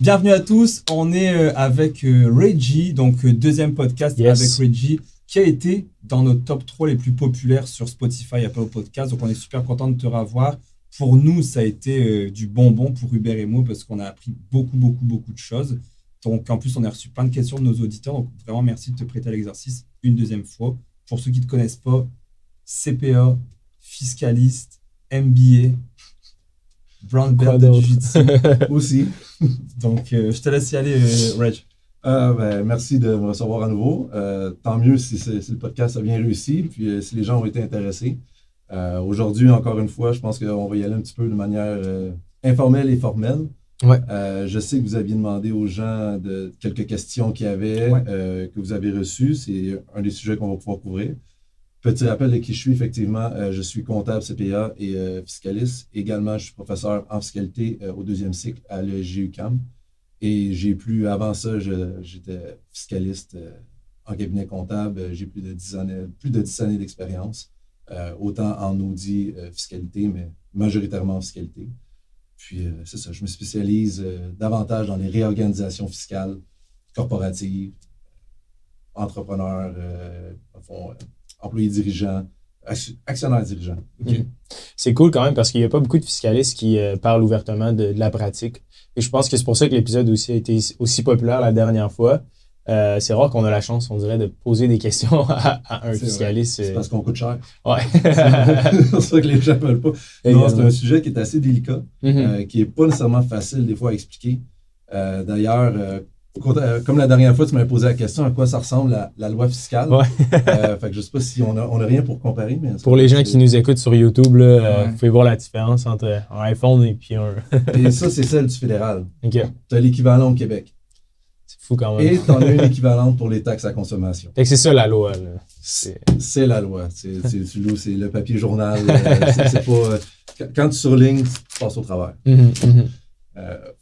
Bienvenue à tous. On est euh, avec euh, Reggie, donc euh, deuxième podcast Yes. avec Reggie, qui a été dans nos top 3 les plus populaires sur Spotify, Apple Podcast. Donc on est super content de te revoir. Pour nous, ça a été du bonbon pour Hubert et moi parce qu'on a appris beaucoup, beaucoup, beaucoup de choses. Donc en plus, on a reçu plein de questions de nos auditeurs. Donc vraiment, merci de te prêter à l'exercice une deuxième fois. Pour ceux qui ne te connaissent pas, CPA, fiscaliste, MBA, brown belt de? Jiu-Jitsu. Aussi. Donc, euh, je te laisse y aller, euh, Reg. Euh, ben, merci de me recevoir à nouveau. Euh, tant mieux si, le podcast a bien réussi, puis euh, si les gens ont été intéressés. Euh, Aujourd'hui, encore une fois, je pense qu'on va y aller un petit peu de manière euh, informelle et formelle. Ouais. Euh, je sais que vous aviez demandé aux gens de quelques questions qu'il y avait, Ouais. euh, que vous avez reçues. C'est un des sujets qu'on va pouvoir couvrir. Petit rappel de qui je suis, effectivement, euh, je suis comptable CPA et euh, fiscaliste. Également, je suis professeur en fiscalité euh, au deuxième cycle à l'ESGUCAM. Et j'ai plus, avant ça, j'étais fiscaliste en cabinet comptable. J'ai plus de 10 années, plus de 10 années d'expérience, autant en audit fiscalité, mais majoritairement en fiscalité. Puis, c'est ça, je me spécialise davantage dans les réorganisations fiscales, corporatives, entrepreneurs, fond, employés dirigeants, ac- actionnaires dirigeants. C'est cool quand même parce qu'il n'y a pas beaucoup de fiscalistes qui euh, parlent ouvertement de, de la pratique. Et je pense que c'est pour ça que l'épisode aussi a été aussi populaire la dernière fois. Euh, c'est rare qu'on a la chance, on dirait, de poser des questions à, à un fiscaliste. C'est euh, parce qu'on coûte cher. Ouais. c'est pour ça que les gens ne veulent pas. Non, c'est un sujet qui est assez délicat. Mhm. euh, qui n'est pas nécessairement facile des fois à expliquer. D'ailleurs, comme la dernière fois, tu m'avais posé la question à quoi ça ressemble la, la loi fiscale? Ouais. Euh, fait que je ne sais pas si on n'a on a rien pour comparer. Mais Pour les gens qui nous écoutent sur YouTube, là, euh, vous pouvez voir la différence entre un iPhone et puis un. Et ça, c'est celle du fédéral. Ok. Tu as l'équivalent au Québec. C'est fou quand même. Et tu en as une équivalente pour les taxes à consommation. Fait que c'est ça la loi. C'est la loi. C'est le papier journal. euh, c'est- c'est pas, euh, quand- tu surlignes, tu passes au travers. Mhm, mhm. Euh,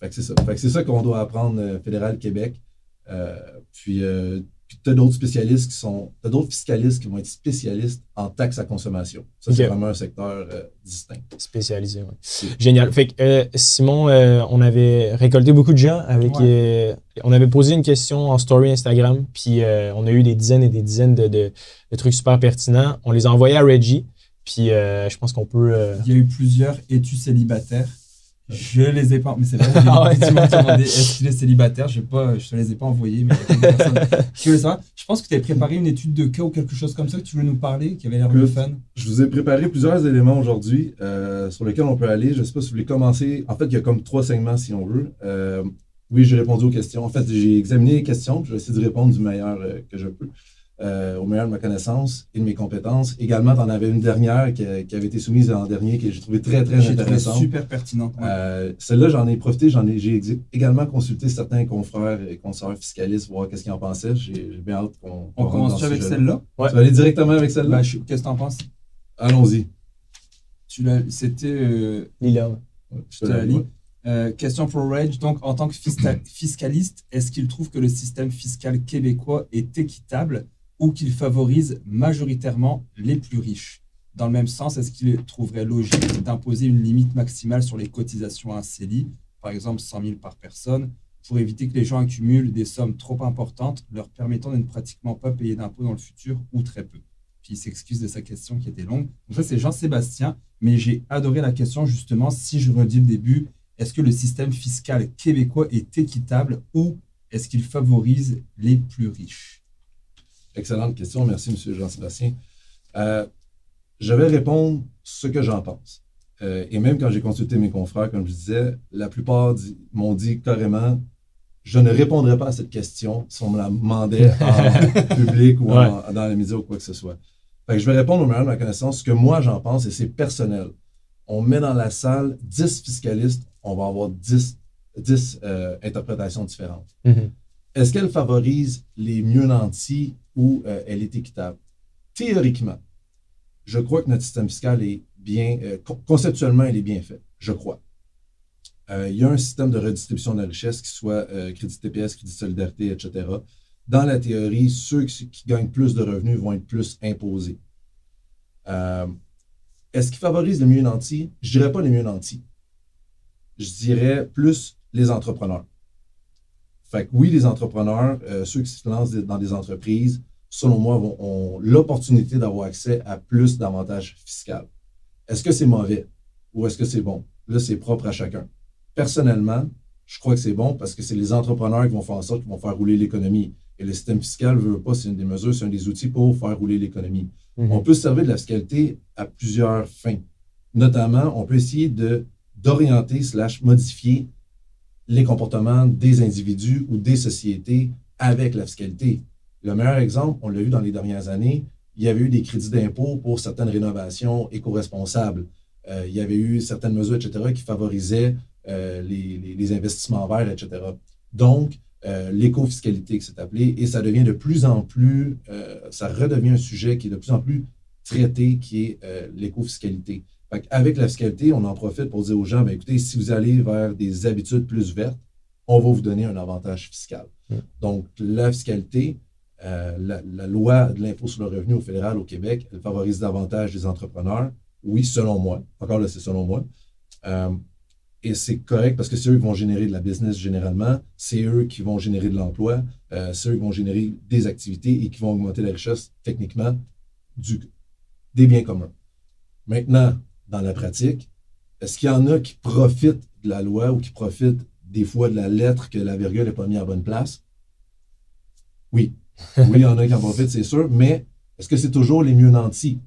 fait que c'est ça. Fait que c'est ça qu'on doit apprendre euh, fédéral Québec. Euh, puis euh, puis tu as d'autres spécialistes qui sont. Tu d'autres fiscalistes qui vont être spécialistes en taxes à consommation. Ça, c'est vraiment un secteur euh, distinct. Spécialisé, ouais. Génial. Fait que, euh, Simon, euh, on avait récolté beaucoup de gens avec. euh, on avait posé une question en story Instagram, puis euh, on a eu des dizaines et des dizaines de, de- de trucs super pertinents. On les a envoyés à Reggie, puis euh, je pense qu'on peut. euh, Il y a eu plusieurs es-tu célibataire Je les ai pas. Mais c'est vrai, j'ai Ah ouais. est-ce qu'il est célibataire? Je ne te les ai pas envoyés, mais savoir? Je pense que tu avais préparé une étude de cas ou quelque chose comme ça que tu voulais nous parler, qui avait l'air de Écoute, fun. Je vous ai préparé plusieurs éléments aujourd'hui euh, sur lesquels on peut aller. Je ne sais pas si vous voulez commencer. En fait, il y a comme trois segments si on veut. Euh, oui, j'ai répondu aux questions. En fait, j'ai examiné les questions. puis Je vais essayer de répondre du meilleur euh, que je peux, euh, au meilleur de ma connaissance et de mes compétences. Également, tu en avais une dernière qui, qui avait été soumise en dernier que j'ai trouvé très, très trouvé intéressante. super pertinente. ouais. Euh, Celle-là, j'en ai profité. J'en ai, j'ai également consulté certains confrères et consoeurs fiscalistes, voir qu'est-ce qu'ils en pensaient. J'ai bien hâte qu'on On rentre commence ce avec celle-là? Ouais. Tu vas aller directement avec celle-là? Je- Qu'est-ce que tu en penses? Allons-y. Tu l'as- C'était. euh, Lila. Je te la lis. Euh, question pour Reg. Donc, en tant que fisca- fiscaliste, est-ce qu'il trouve que le système fiscal québécois est équitable? Ou qu'il favorise majoritairement les plus riches. Dans le même sens, est-ce qu'il trouverait logique d'imposer une limite maximale sur les cotisations à un CELI, par exemple 100 000 par personne, pour éviter que les gens accumulent des sommes trop importantes, leur permettant de ne pratiquement pas payer d'impôts dans le futur ou très peu? Puis il s'excuse de sa question qui était longue. Donc ça, c'est Jean-Sébastien, mais j'ai adoré la question justement, si je redis le début, est-ce que le système fiscal québécois est équitable ou est-ce qu'il favorise les plus riches? Excellente question. Merci, M. Jean-Sébastien. Euh, je vais répondre ce que j'en pense. Euh, et même quand j'ai consulté mes confrères, comme je disais, la plupart m'ont dit carrément je ne répondrai pas à cette question si on me la demandait en public ou en- dans les médias ou quoi que ce soit. Fait que je vais répondre au meilleur de ma connaissance ce que moi j'en pense et c'est personnel. On met dans la salle 10 fiscalistes, on va avoir 10, 10 euh, interprétations différentes. Mhm. Est-ce qu'elle favorise les mieux nantis ou euh, elle est équitable? Théoriquement, je crois que notre système fiscal est bien, euh, con- conceptuellement, il est bien fait. Je crois. Euh, il y a un système de redistribution de la richesse qui soit crédit TPS, crédit solidarité, etc. Dans la théorie, ceux qui, gagnent plus de revenus vont être plus imposés. Est-ce qu'il favorise les mieux nantis? Je dirais pas les mieux nantis. Je dirais plus les entrepreneurs. Fait que oui, les entrepreneurs, ceux qui se lancent dans des entreprises, selon moi, ont l'opportunité d'avoir accès à plus d'avantages fiscaux. Est-ce que c'est mauvais ou est-ce que c'est bon? Là, c'est propre à chacun. Personnellement, je crois que c'est bon parce que c'est les entrepreneurs qui vont faire en sorte qu'ils vont faire rouler l'économie. Et le système fiscal ne veut pas, c'est une des mesures, c'est un des outils pour faire rouler l'économie. Mhm. On peut se servir de la fiscalité à plusieurs fins. Notamment, on peut essayer de d'orienter slash modifier les comportements des individus ou des sociétés avec la fiscalité. Le meilleur exemple, on l'a vu dans les dernières années, il y avait eu des crédits d'impôt pour certaines rénovations éco-responsables. Euh, il y avait eu certaines mesures, etc., qui favorisaient euh, les, investissements verts, etc. Donc, euh, l'éco-fiscalité, qui s'est appelé, et ça devient de plus en plus, ça redevient un sujet qui est de plus en plus traité, qui est l'éco-fiscalité. Avec la fiscalité, on en profite pour dire aux gens, ben, écoutez, si vous allez vers des habitudes plus vertes, on va vous donner un avantage fiscal. Donc, la fiscalité, euh, la, loi de l'impôt sur le revenu au fédéral au Québec, elle favorise davantage les entrepreneurs. Oui, selon moi. Encore là, c'est selon moi. Euh, et c'est correct parce que c'est eux qui vont générer de la business généralement. C'est eux qui vont générer de l'emploi. Euh, c'est eux qui vont générer des activités et qui vont augmenter la richesse techniquement du, des biens communs. Maintenant, dans la pratique, est-ce qu'il y en a qui profitent de la loi ou qui profitent des fois de la lettre que la virgule n'est pas mise à bonne place? Oui, oui, il y en a qui en profitent, c'est sûr, mais est-ce que c'est toujours les mieux nantis?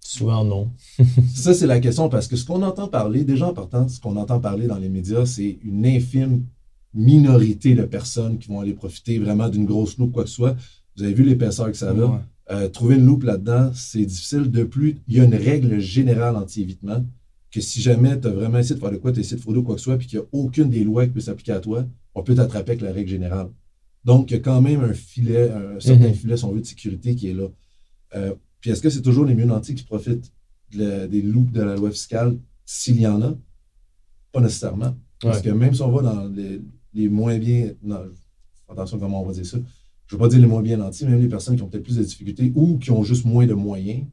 Souvent, non. ça, c'est la question, parce que ce qu'on entend parler, déjà en partant, ce qu'on entend parler dans les médias, c'est une infime minorité de personnes qui vont aller profiter vraiment d'une grosse loupe, quoi que ce soit. Vous avez vu l'épaisseur que ça a. Euh, trouver une loupe là-dedans, c'est difficile. De plus, il y a une règle générale anti-évitement que si jamais tu as vraiment essayé de faire de quoi, tu as essayé de frauder ou quoi que ce soit, puis qu'il n'y a aucune des lois qui peut s'appliquer à toi, on peut t'attraper avec la règle générale. Donc, il y a quand même un filet, un certain mhm. filet, si on veut, de sécurité qui est là. Euh, puis est-ce que c'est toujours les mieux nantis qui profitent des loups de la loi fiscale? S'il y en a? Pas nécessairement. Parce que même si on va dans les, moins bien. Non, attention comment on va dire ça. Je ne veux pas dire les moins bien nantis, même les personnes qui ont peut-être plus de difficultés ou qui ont juste moins de moyens,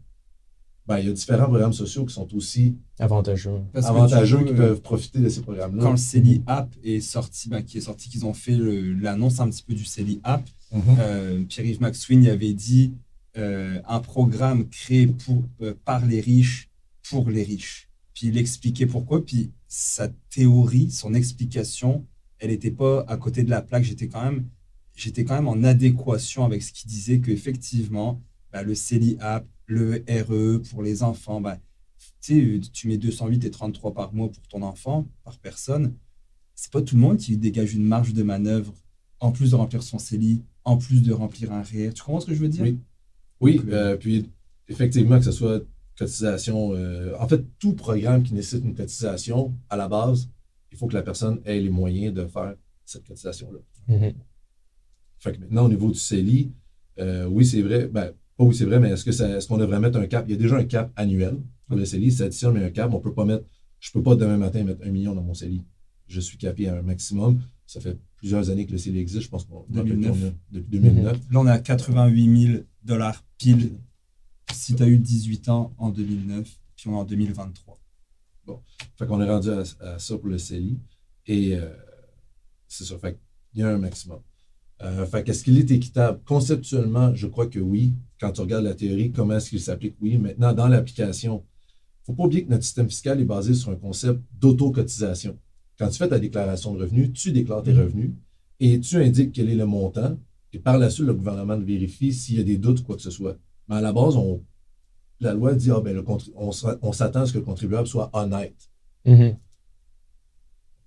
ben, il y a différents programmes sociaux qui sont aussi avantageux, avantageux qui peuvent profiter de ces programmes-là. Quand le CELI App est sorti, ben, qui est sorti, qu'ils ont fait l'annonce un petit peu du CELI App, mhm. euh, Pierre-Yves McSween avait dit euh, un programme créé pour, euh, par les riches pour les riches. Puis il expliquait pourquoi, puis sa théorie, son explication, elle n'était pas à côté de la plaque. J'étais quand même, j'étais quand même en adéquation avec ce qu'il disait qu'effectivement, ben, le CELI App, le RE pour les enfants, bah, tu mets 208 et 33 par mois pour ton enfant, par personne. C'est pas tout le monde qui dégage une marge de manœuvre en plus de remplir son CELI, en plus de remplir un REER. Tu comprends ce que je veux dire? Oui. Oui, euh, euh, puis effectivement, que ce soit cotisation, euh, en fait, tout programme qui nécessite une cotisation, à la base, il faut que la personne ait les moyens de faire cette cotisation-là. Mm-hmm. Fait que maintenant, au niveau du CELI, oui, c'est vrai, ben, oui, c'est vrai, mais est-ce est qu'on devrait mettre un cap? Il y a déjà un cap annuel pour le CELI. Si additionne mais un cap, on peut pas mettre. Je peux pas demain matin mettre un million dans mon CELI. Je suis capé à un maximum. Ça fait plusieurs années que le CELI existe. Je pense qu'on depuis 2009. Là, on est à 88 000 dollars pile si tu as eu 18 ans en 2009, puis on est en 2023. Bon. Fait qu'on est rendu à, ça pour le CELI. Et euh, c'est ça. Fait qu'il y a un maximum. Euh, fait qu'est-ce qu'il est équitable? Conceptuellement, je crois que oui. Quand tu regardes la théorie, comment est-ce qu'il s'applique? Oui. Maintenant, dans l'application, il ne faut pas oublier que notre système fiscal est basé sur un concept d'auto-cotisation. Quand tu fais ta déclaration de revenus, tu déclares tes mm-hmm. revenus et tu indiques quel est le montant. Et par la suite, le gouvernement vérifie s'il y a des doutes ou quoi que ce soit. Mais à la base, on, la loi dit ah, ben, on, s'attend à ce que le contribuable soit honnête. Mm-hmm.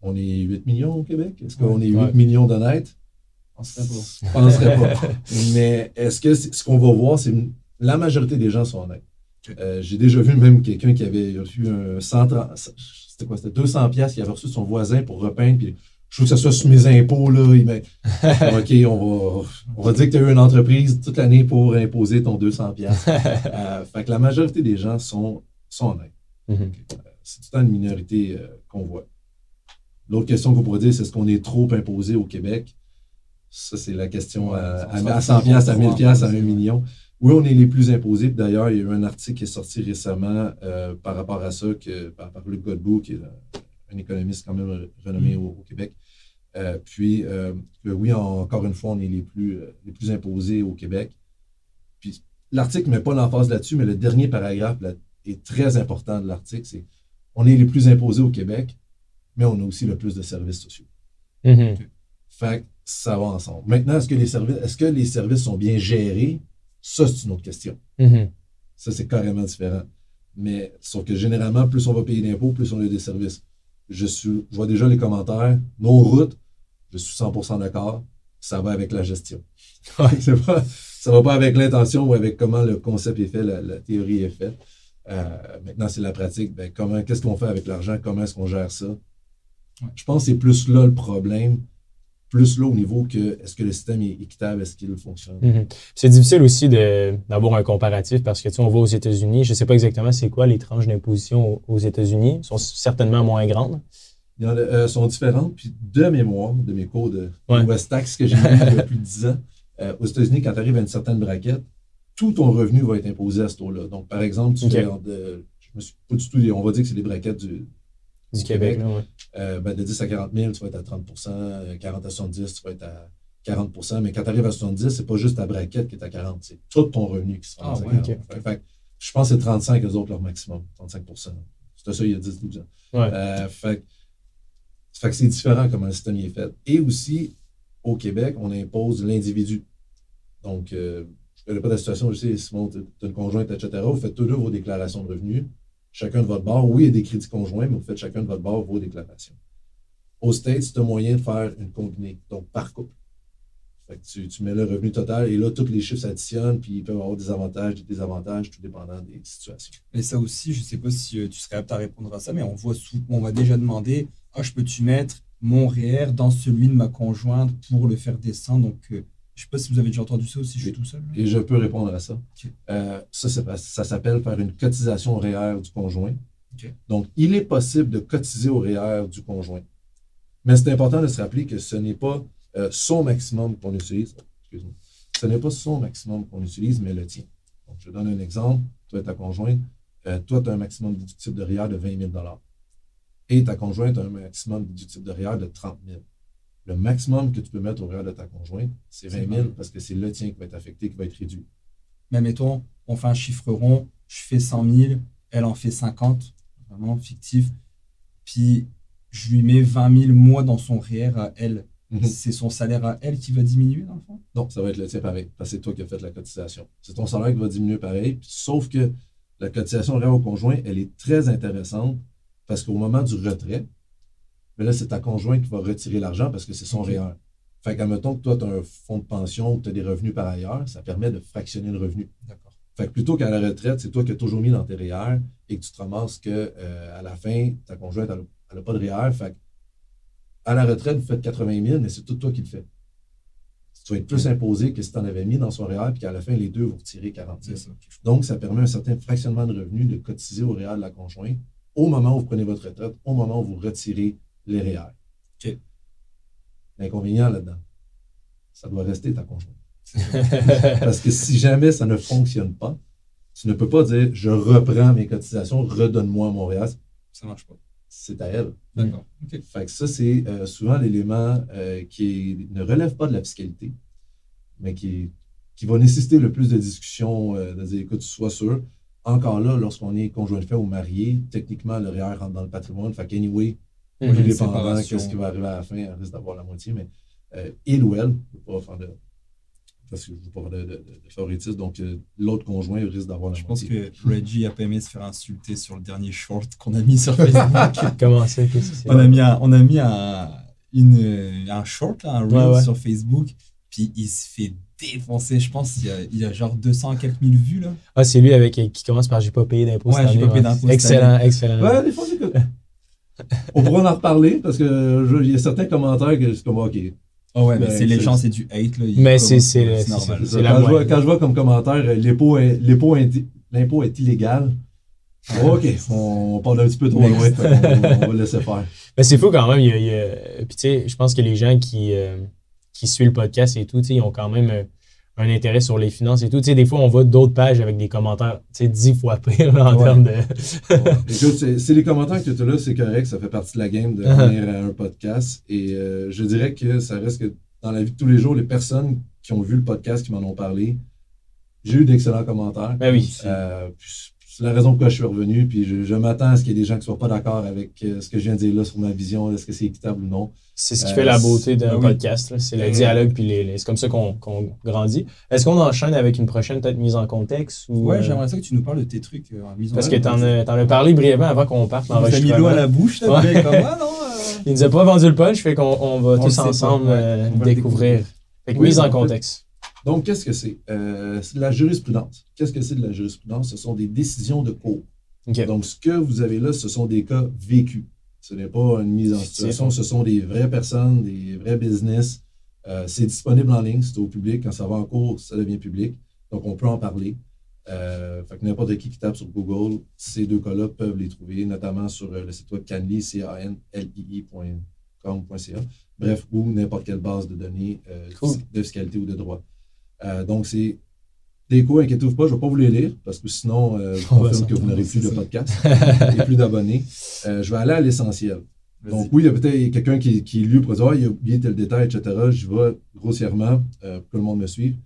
On est 8 millions au Québec? Est-ce qu'on est 8 millions d'honnêtes? Je penserais pas. Mais est-ce que ce qu'on va voir, c'est la majorité des gens sont honnêtes. Euh, j'ai déjà vu même quelqu'un qui avait reçu un 130, c'était quoi, c'était 200 pièces qu'il avait reçu de son voisin pour repeindre, puis je veux que ça soit sur mes impôts, là. Il OK, on va, on va dire que tu as eu une entreprise toute l'année pour imposer ton 200 pièces. Euh, fait que la majorité des gens sont, sont honnêtes. Mm-hmm. Euh, c'est tout le temps une minorité qu'on voit. L'autre question qu'on pourrait dire, c'est est-ce qu'on est trop imposé au Québec? Ça, c'est la question à, 100 pièces, à 1000 pièces, à 1 million. Oui, on est les plus imposés. D'ailleurs, il y a eu un article qui est sorti récemment euh, par rapport à ça, que, par, Luc Godbout, qui est un économiste quand même renommé mm. au, Québec, Euh, puis, euh, oui, encore une fois, on est les plus, les plus imposés au Québec. Puis, l'article ne met pas l'emphase là-dessus, mais le dernier paragraphe est très important de l'article. C'est on est les plus imposés au Québec, mais on a aussi le plus de services sociaux. Fait que ça va ensemble. Maintenant, est-ce que les services, est-ce que les services sont bien gérés? Ça, c'est une autre question. Mm-hmm. Ça, c'est carrément différent. Mais sauf que généralement, plus on va payer d'impôts, plus on a des services. Je, suis, je vois déjà les commentaires. Nos routes, je suis 100% d'accord. Ça va avec la gestion. Ça pas, ça va pas avec l'intention ou avec comment le concept est fait, la théorie est faite. Euh, maintenant, c'est la pratique. Ben, comment, qu'est-ce qu'on fait avec l'argent? Comment est-ce qu'on gère ça? Je pense que c'est plus là le problème, plus là au niveau que est-ce que le système est équitable, est-ce qu'il fonctionne? Mm-hmm. C'est difficile aussi d'avoir un comparatif parce que tu on va aux États-Unis, je ne sais pas exactement c'est quoi les tranches d'imposition aux, États-Unis, sont certainement moins grandes. Ils euh, sont différentes. Puis de mémoire, de mes cours de West Tax que j'ai eu il y a plus de 10 ans, euh, aux États-Unis, quand tu arrives à une certaine braquette, tout ton revenu va être imposé à ce taux-là. Donc, par exemple, tu fais de, je me suis pas du tout, on va dire que c'est les braquettes du, du Québec. Euh, ben, de 10 à 40 000, tu vas être à 30% 40 à 70, tu vas être à 40% Mais quand tu arrives à 70, c'est pas juste ta braquette qui est à 40, c'est tout ton revenu qui sera à 40. je pense que c'est 35% eux autres leur maximum, 35% C'était ça il y a 10-12 ans. Euh, fait, fait que c'est différent comment le système est fait. Et aussi, au Québec, on impose l'individu. Donc, euh, je ne pas de la situation, je sais, Simon, tu as une conjointe, etc. Vous faites tous deux vos déclarations de revenus. Chacun de votre bord. Oui, il y a des crédits conjoints, mais vous faites chacun de votre bord vos déclarations. Au States, tu as moyen de faire une combinée, donc par couple. tu, mets le revenu total et là, tous les chiffres s'additionnent, puis ils peuvent avoir des avantages, des désavantages, tout dépendant des situations. Et ça aussi, je ne sais pas si euh, tu serais apte à répondre à ça, mais on voit souvent, on va déjà demander Ah, je peux-tu mettre mon REER dans celui de ma conjointe pour le faire descendre euh, je ne sais pas si vous avez déjà entendu ça aussi, je suis tout seul. Et je peux répondre à ça. Euh, ça, ça s'appelle faire une cotisation au REER du conjoint. Donc, il est possible de cotiser au REER du conjoint. Mais c'est important de se rappeler que ce n'est pas euh, son maximum qu'on utilise. Excuse-moi. Ce n'est pas son maximum qu'on utilise, mais le tien. Donc, je donne un exemple. Toi et ta conjointe, euh, toi, tu as un maximum déductible de REER de 20 000 Et ta conjointe a un maximum déductible de REER de 30 000 le maximum que tu peux mettre au REER de ta conjointe, c'est 20 000 parce que c'est le tien qui va être affecté, qui va être réduit. Mais mettons, on fait un chiffre rond, je fais 100 000, elle en fait 50, vraiment fictif. Puis je lui mets 20 000 mois dans son REER à elle. Mhm. C'est son salaire à elle qui va diminuer, dans le fond? Non, ça va être le tien pareil, parce que c'est toi qui as fait la cotisation. C'est ton salaire qui va diminuer pareil, sauf que la cotisation REER au conjoint, elle est très intéressante parce qu'au moment du retrait, mais là, c'est ta conjointe qui va retirer l'argent parce que c'est son REER. Fait qu'admettons que toi, tu as un fonds de pension ou tu as des revenus par ailleurs, ça permet de fractionner le revenu. D'accord. Fait que plutôt qu'à la retraite, c'est toi qui as toujours mis dans tes REER et que tu te ramasses qu'à euh, la fin, ta conjointe, elle n'a pas de REER. Fait à la retraite, vous faites 80 000, mais c'est tout toi qui le fais. Tu vas être plus imposé que si tu en avais mis dans son REER, puis qu'à la fin, les deux vont retirer 40 000. Donc, ça permet un certain fractionnement de revenus de cotiser au REER de la conjointe au moment où vous prenez votre retraite, au moment où vous retirez les REER. L'inconvénient là-dedans, ça doit rester ta conjointe. Parce que si jamais ça ne fonctionne pas, tu ne peux pas dire je reprends mes cotisations, redonne-moi mon REER. Ça ne marche pas. C'est à elle. D'accord. Fait que ça, c'est euh, souvent l'élément euh, qui ne relève pas de la fiscalité, mais qui, qui va nécessiter le plus de discussion, euh, de dire écoute, sois sûr. Encore là, lorsqu'on est conjoint de fait ou marié, techniquement, le REER rentre dans le patrimoine. Fait qu'anyway, moi, je dépendant qu'est-ce qui va arriver à la fin, elle risque d'avoir la moitié, mais euh, il ou elle, je ne veux pas faire de. Parce que je ne veux pas faire de, de, de favoritisme, donc euh, l'autre conjoint risque d'avoir la moitié. Je pense que Reggie a pas aimé se faire insulter sur le dernier short qu'on a mis sur Facebook. Comment c'est? On a mis un, on a mis un, une, un short, là, un reel sur Facebook, puis il se fait défoncer. Je pense qu'il y a, il y a genre 200 quelques mille vues. Là. Ah, c'est lui avec qui commence par J'ai pas payé d'impôts. Ouais, j'ai pas payé d'impôts. Excellent, excellent. Ouais, des fois, c'est on pourra en reparler parce que il y a certains commentaires que je suis comme OK. Ah ouais, mais, c'est les gens, c'est du hate. Là, mais c'est normal. Quand, je vois, quand je vois comme commentaire, l'impôt est, l'impôt est illégal. OK, on part un petit peu trop loin, on, va laisser faire. Mais c'est fou quand même. Il y a, Puis tu sais, je pense que les gens qui, euh, qui suivent le podcast et tout, ils ont quand même un intérêt sur les finances et tout. Tu sais, des fois, on voit d'autres pages avec des commentaires, tu sais, dix fois pire en termes de. Écoute, c'est les commentaires que tu as là, c'est correct, ça fait partie de la game de uh-huh. venir à un podcast. Et euh, je dirais que ça reste que dans la vie de tous les jours, les personnes qui ont vu le podcast, qui m'en ont parlé, j'ai eu d'excellents commentaires. Ben oui. Euh, c'est la raison pourquoi je suis revenu. Puis je, m'attends à ce qu'il y ait des gens qui ne soient pas d'accord avec euh, ce que je viens de dire là sur ma vision, est-ce que c'est équitable ou non. C'est ce qui fait la beauté d'un podcast. C'est le dialogue, puis les, c'est comme ça qu'on grandit. Est-ce qu'on enchaîne avec une prochaine peut-être mise en contexte ou, Ouais, j'aimerais ça que tu nous parles de tes trucs en mise en Parce que tu en, as parlé brièvement avant qu'on parte dans mis l'eau à la bouche, comme, ah, non, Il nous a pas vendu le punch, fait qu'on on va tous ensemble euh, découvrir. Fait que mise en contexte. Donc, qu'est-ce que c'est? Euh, c'est de la jurisprudence. Qu'est-ce que c'est de la jurisprudence? Ce sont des décisions de cours. Donc, ce que vous avez là, ce sont des cas vécus. Ce n'est pas une mise en situation, ce sont des vraies personnes, des vrais business. Euh, c'est disponible en ligne, c'est au public. Quand ça va en cours, ça devient public. Donc, on peut en parler. Euh, fait que n'importe qui qui tape sur Google, ces deux cas-là peuvent les trouver, notamment sur le site web canli, c a n l i Bref, ou n'importe quelle base de données de fiscalité ou de droit. Euh, donc, c'est des cours, inquiétez-vous pas, je ne vais pas vous les lire parce que sinon, euh, je confirme que vous n'aurez plus de podcast et plus d'abonnés. Euh, je vais aller à l'essentiel. Donc, oui, il y a peut-être quelqu'un qui, qui est lu pour dire Ah, il a oublié tel détail, etc. Je vais grossièrement pour que le monde me suive.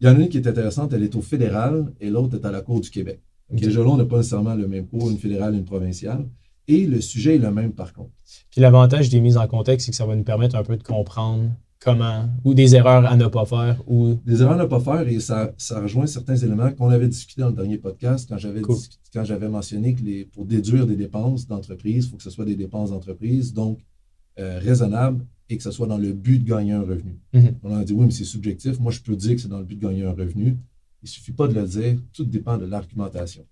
Il y en a une qui est intéressante, elle est au fédéral et l'autre est à la Cour du Québec. Okay. Déjà là, on n'a pas nécessairement le même cours, une fédérale et une provinciale. Et le sujet est le même par contre. Puis l'avantage des mises en contexte, c'est que ça va nous permettre un peu de comprendre comment, ou des erreurs à ne pas faire. Ou... Des erreurs à ne pas faire et ça, ça rejoint certains éléments qu'on avait discuté dans le dernier podcast quand j'avais, quand j'avais mentionné que les, pour déduire des dépenses d'entreprise, il faut que ce soit des dépenses d'entreprise, donc euh, raisonnables et que ce soit dans le but de gagner un revenu. Mm-hmm. On a dit oui, mais c'est subjectif. Moi, je peux dire que c'est dans le but de gagner un revenu. Il ne suffit pas de le dire, tout dépend de l'argumentation.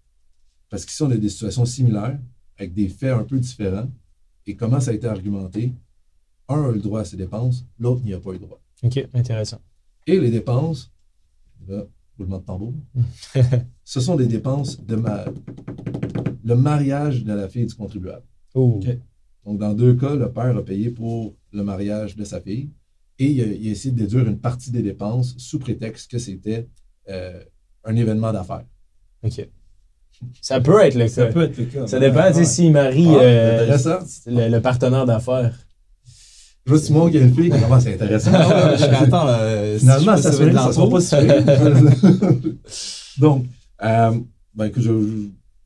Parce qu'ici, on a des situations similaires, avec des faits un peu différents, et comment ça a été argumenté, un a le droit à ses dépenses, l'autre n'y a pas eu droit. OK, intéressant. Et les dépenses, là, roulement de tambour, ce sont des dépenses de ma... le mariage de la fille du contribuable. Donc, dans deux cas, le père a payé pour le mariage de sa fille et il a, essayé de déduire une partie des dépenses sous prétexte que c'était euh, un événement d'affaires. OK. Ça peut être le cas. Ça peut être le cas. Ça dépend, tu sais, s'il marie ah, euh, le, partenaire d'affaires. Je vois Simon qui a une fille. Comment c'est intéressant. attends, euh, Finalement, ça, se ça sera pas si Donc, euh, ben, écoute, je,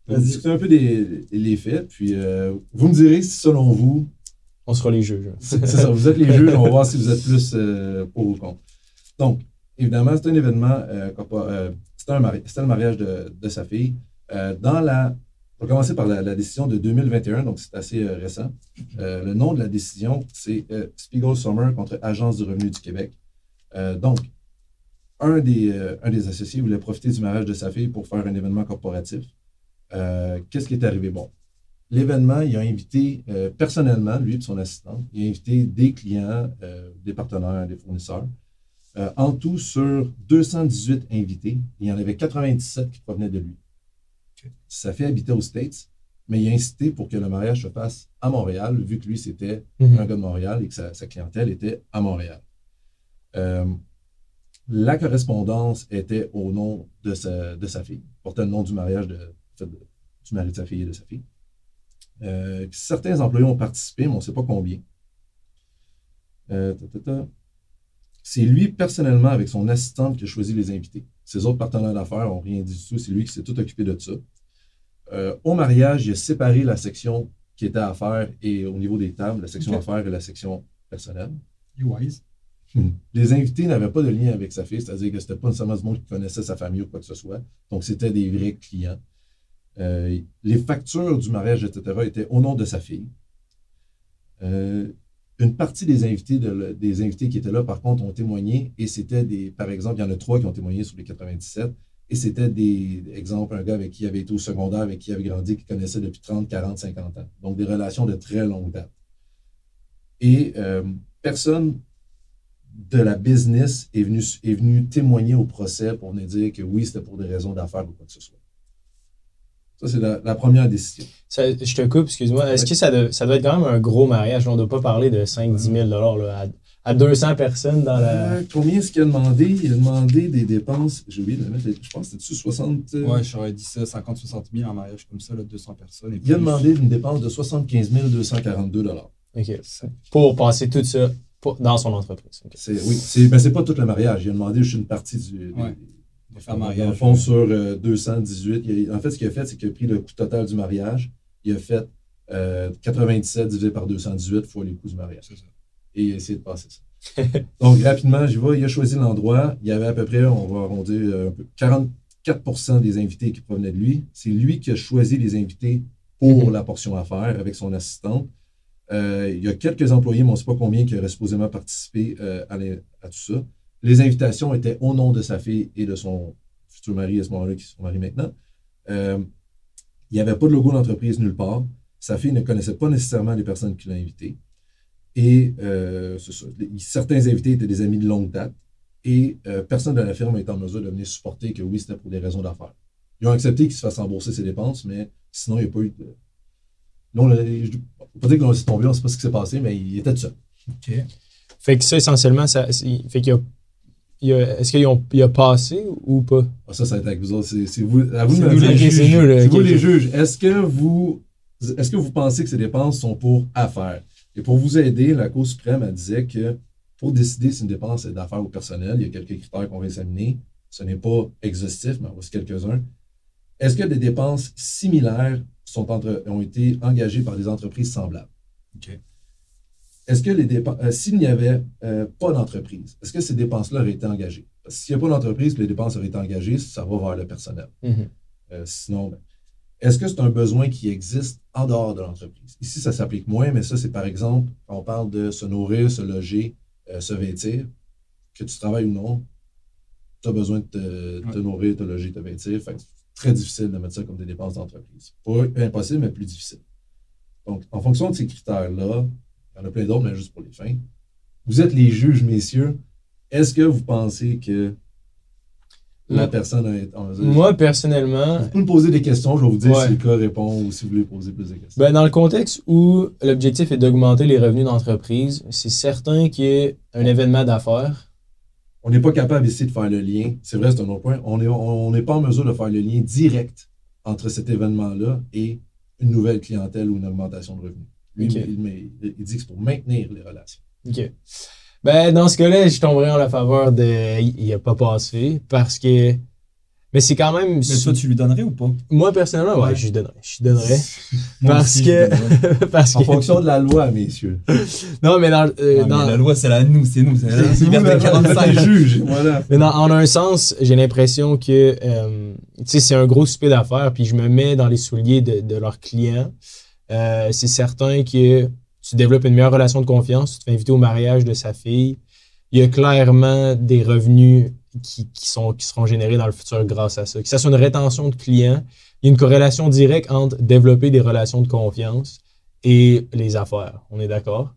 vais discuter un peu des les faits. Puis, euh, vous me direz si, selon vous. On sera les juges. c'est ça, vous êtes les juges. On va voir si vous êtes plus euh, pour ou contre. Donc, évidemment, c'est un événement. Euh, c'était un, mari le mariage de, de sa fille. dans la on va commencer par la, décision de 2021, donc c'est assez euh, récent. Euh, le nom de la décision, c'est euh, Spiegel Sommer contre Agence du revenu du Québec. donc, un des, un des associés voulait profiter du mariage de sa fille pour faire un événement corporatif. Qu'est-ce qui est arrivé? Bon, l'événement, il a invité personnellement, lui et son assistant, il a invité des clients, des partenaires, des fournisseurs. en tout, sur 218 invités, il y en avait 97 qui provenaient de lui sa fille habitait aux States, mais il a incité pour que le mariage se fasse à Montréal, vu que lui, c'était mhm. un gars de Montréal et que sa, clientèle était à Montréal. Euh, la correspondance était au nom de sa, de sa fille, portait le nom du mariage de, du mari de sa fille et de sa fille. Euh, certains employés ont participé, mais on ne sait pas combien. Euh, c'est lui personnellement, avec son assistante, qui a choisi les invités. Ses autres partenaires d'affaires n'ont rien dit du tout. C'est lui qui s'est tout occupé de ça. Euh, au mariage, il a séparé la section qui était à faire et au niveau des tables, la section affaires et la section personnelle. wise. Hmm. Les invités n'avaient pas de lien avec sa fille, c'est-à-dire que ce n'était pas nécessairement du monde qui connaissait sa famille ou quoi que ce soit. Donc, c'était des vrais clients. Euh, les factures du mariage, etc., étaient au nom de sa fille. Euh, une partie des invités, des invités qui étaient là, par contre, ont témoigné et c'était des, par exemple, il y en a trois qui ont témoigné sur les 97 et c'était des exemples, un gars avec qui il avait été au secondaire, avec qui il avait grandi, qui connaissait depuis 30, 40, 50 ans. Donc, des relations de très longue date. Et euh, personne de la business est venu, est venu témoigner au procès pour venir dire que oui, c'était pour des raisons d'affaires ou quoi que ce soit. Ça, c'est la, première décision. je te coupe, excuse-moi. Est-ce que ça, ça, doit être quand même un gros mariage? On ne doit pas parler de 5-10 000 là, à 200 personnes dans la. Euh, combien est-ce qu'il a demandé? Il a demandé des dépenses. J'ai oublié de le mettre. Je pense que c'était dessus 60. euh, Ouais, j'aurais dit ça, 50, 60 000 en mariage comme ça, là, 200 personnes. et Il a demandé une dépense de 75 242 OK. Pour passer tout ça pour- dans son entreprise. OK. C'est oui, c'est ben, c'est pas tout le mariage. Il a demandé juste une partie du. Ouais. Faire Dans mariage. le fond, sur euh, 218, il a- en fait, ce qu'il a fait, c'est qu'il a pris le coût total du mariage. Il a fait euh, 97 divisé par 218 fois les coûts du mariage. C'est ça. Et il a essayé de passer ça. Donc, rapidement, j'y vais. Il a choisi l'endroit. Il y avait à peu près, on va arrondir, euh, un peu, 44% des invités qui provenaient de lui. C'est lui qui a choisi les invités pour Mhm. la portion à faire avec son assistante. Euh, il y a quelques employés, mais on ne sait pas combien, qui auraient supposément participé euh, à, les- à tout ça. Les invitations étaient au nom de sa fille et de son futur mari à ce moment-là, qui sont mariés maintenant. Euh, il n'y avait pas de logo d'entreprise nulle part. Sa fille ne connaissait pas nécessairement les personnes qui l'ont invité. Et euh, certains invités étaient des amis de longue date. Et euh, personne de la firme était en mesure de venir supporter que oui, c'était pour des raisons d'affaires. Ils ont accepté qu'il se fasse rembourser ses dépenses, mais sinon, il n'y a pas eu de. Là, on l'a- je ne pas dire qu'on laissé tomber, on ne sait pas ce qui s'est passé, mais il était tout seul. OK. Fait que ça, essentiellement, ça, fait qu'il est-ce qu'il a, il a passé ou pas? Ah, ça, ça va être avec vous autres. C'est vous, à vous nous les juges. C'est nous, là, C'est vous ok, les ok. juges. Est-ce que vous, est-ce que vous pensez que ces dépenses sont pour affaires? Et pour vous aider, la Cour suprême, elle disait que pour décider si une dépense est d'affaires ou personnelle, il y a quelques critères qu'on va examiner. Ce n'est pas exhaustif, mais voici quelques-uns. Est-ce que des dépenses similaires sont entre, ont été engagées par des entreprises semblables? Est-ce que les dépenses, euh, s'il n'y avait euh, pas d'entreprise, est-ce que ces dépenses-là auraient été engagées? Parce que s'il n'y a pas d'entreprise, les dépenses auraient été engagées, ça va vers le personnel. Mhm. Euh, sinon, ben, est-ce que c'est un besoin qui existe en dehors de l'entreprise? Ici, ça s'applique moins, mais ça, c'est par exemple, quand on parle de se nourrir, se loger, se vêtir, que tu travailles ou non, tu as besoin de te, nourrir, te loger, te vêtir. Fait que c'est très difficile de mettre ça comme des dépenses d'entreprise. Pas impossible, mais plus difficile. Donc, en fonction de ces critères-là, il y en a plein d'autres, mais juste pour les fins. Vous êtes les juges, messieurs. Est-ce que vous pensez que la personne a été en mesure- Moi, personnellement, vous pouvez me poser des questions, je vais vous dire Ouais. si le cas répond ou si vous voulez poser plus de questions. ben, dans le contexte où l'objectif est d'augmenter les revenus d'entreprise, c'est certain qu'il y ait un événement d'affaires. on n'est pas capable ici de faire le lien. C'est vrai, c'est un autre point. On n'est on n'est pas en mesure de faire le lien direct entre cet événement-là et une nouvelle clientèle ou une augmentation de revenus. Lui, Ok. il, mais il dit que c'est pour maintenir les relations. OK. Ben, dans ce cas-là, je tomberais en la faveur de. Il n'a pas passé parce que. Mais c'est quand même. Mais toi, tu lui donnerais ou pas? Moi, personnellement, ouais, Ouais. je lui donnerais. Je lui donnerais. Parce que- parce En que. fonction de la loi, messieurs. Non, mais dans. euh, mais dans- La loi, c'est la nous, c'est nous. C'est la liberté la- vous êtes 45. les juges. Voilà. Mais dans- en un sens, j'ai l'impression que euh, tu sais, c'est un gros souper d'affaires, puis je me mets dans les souliers de, de leurs clients. Euh, c'est certain que tu développes une meilleure relation de confiance, tu te fais inviter au mariage de sa fille. Il y a clairement des revenus qui, qui sont, qui seront générés dans le futur grâce à ça. Que ça soit une rétention de clients, il y a une corrélation directe entre développer des relations de confiance et les affaires. On est d'accord?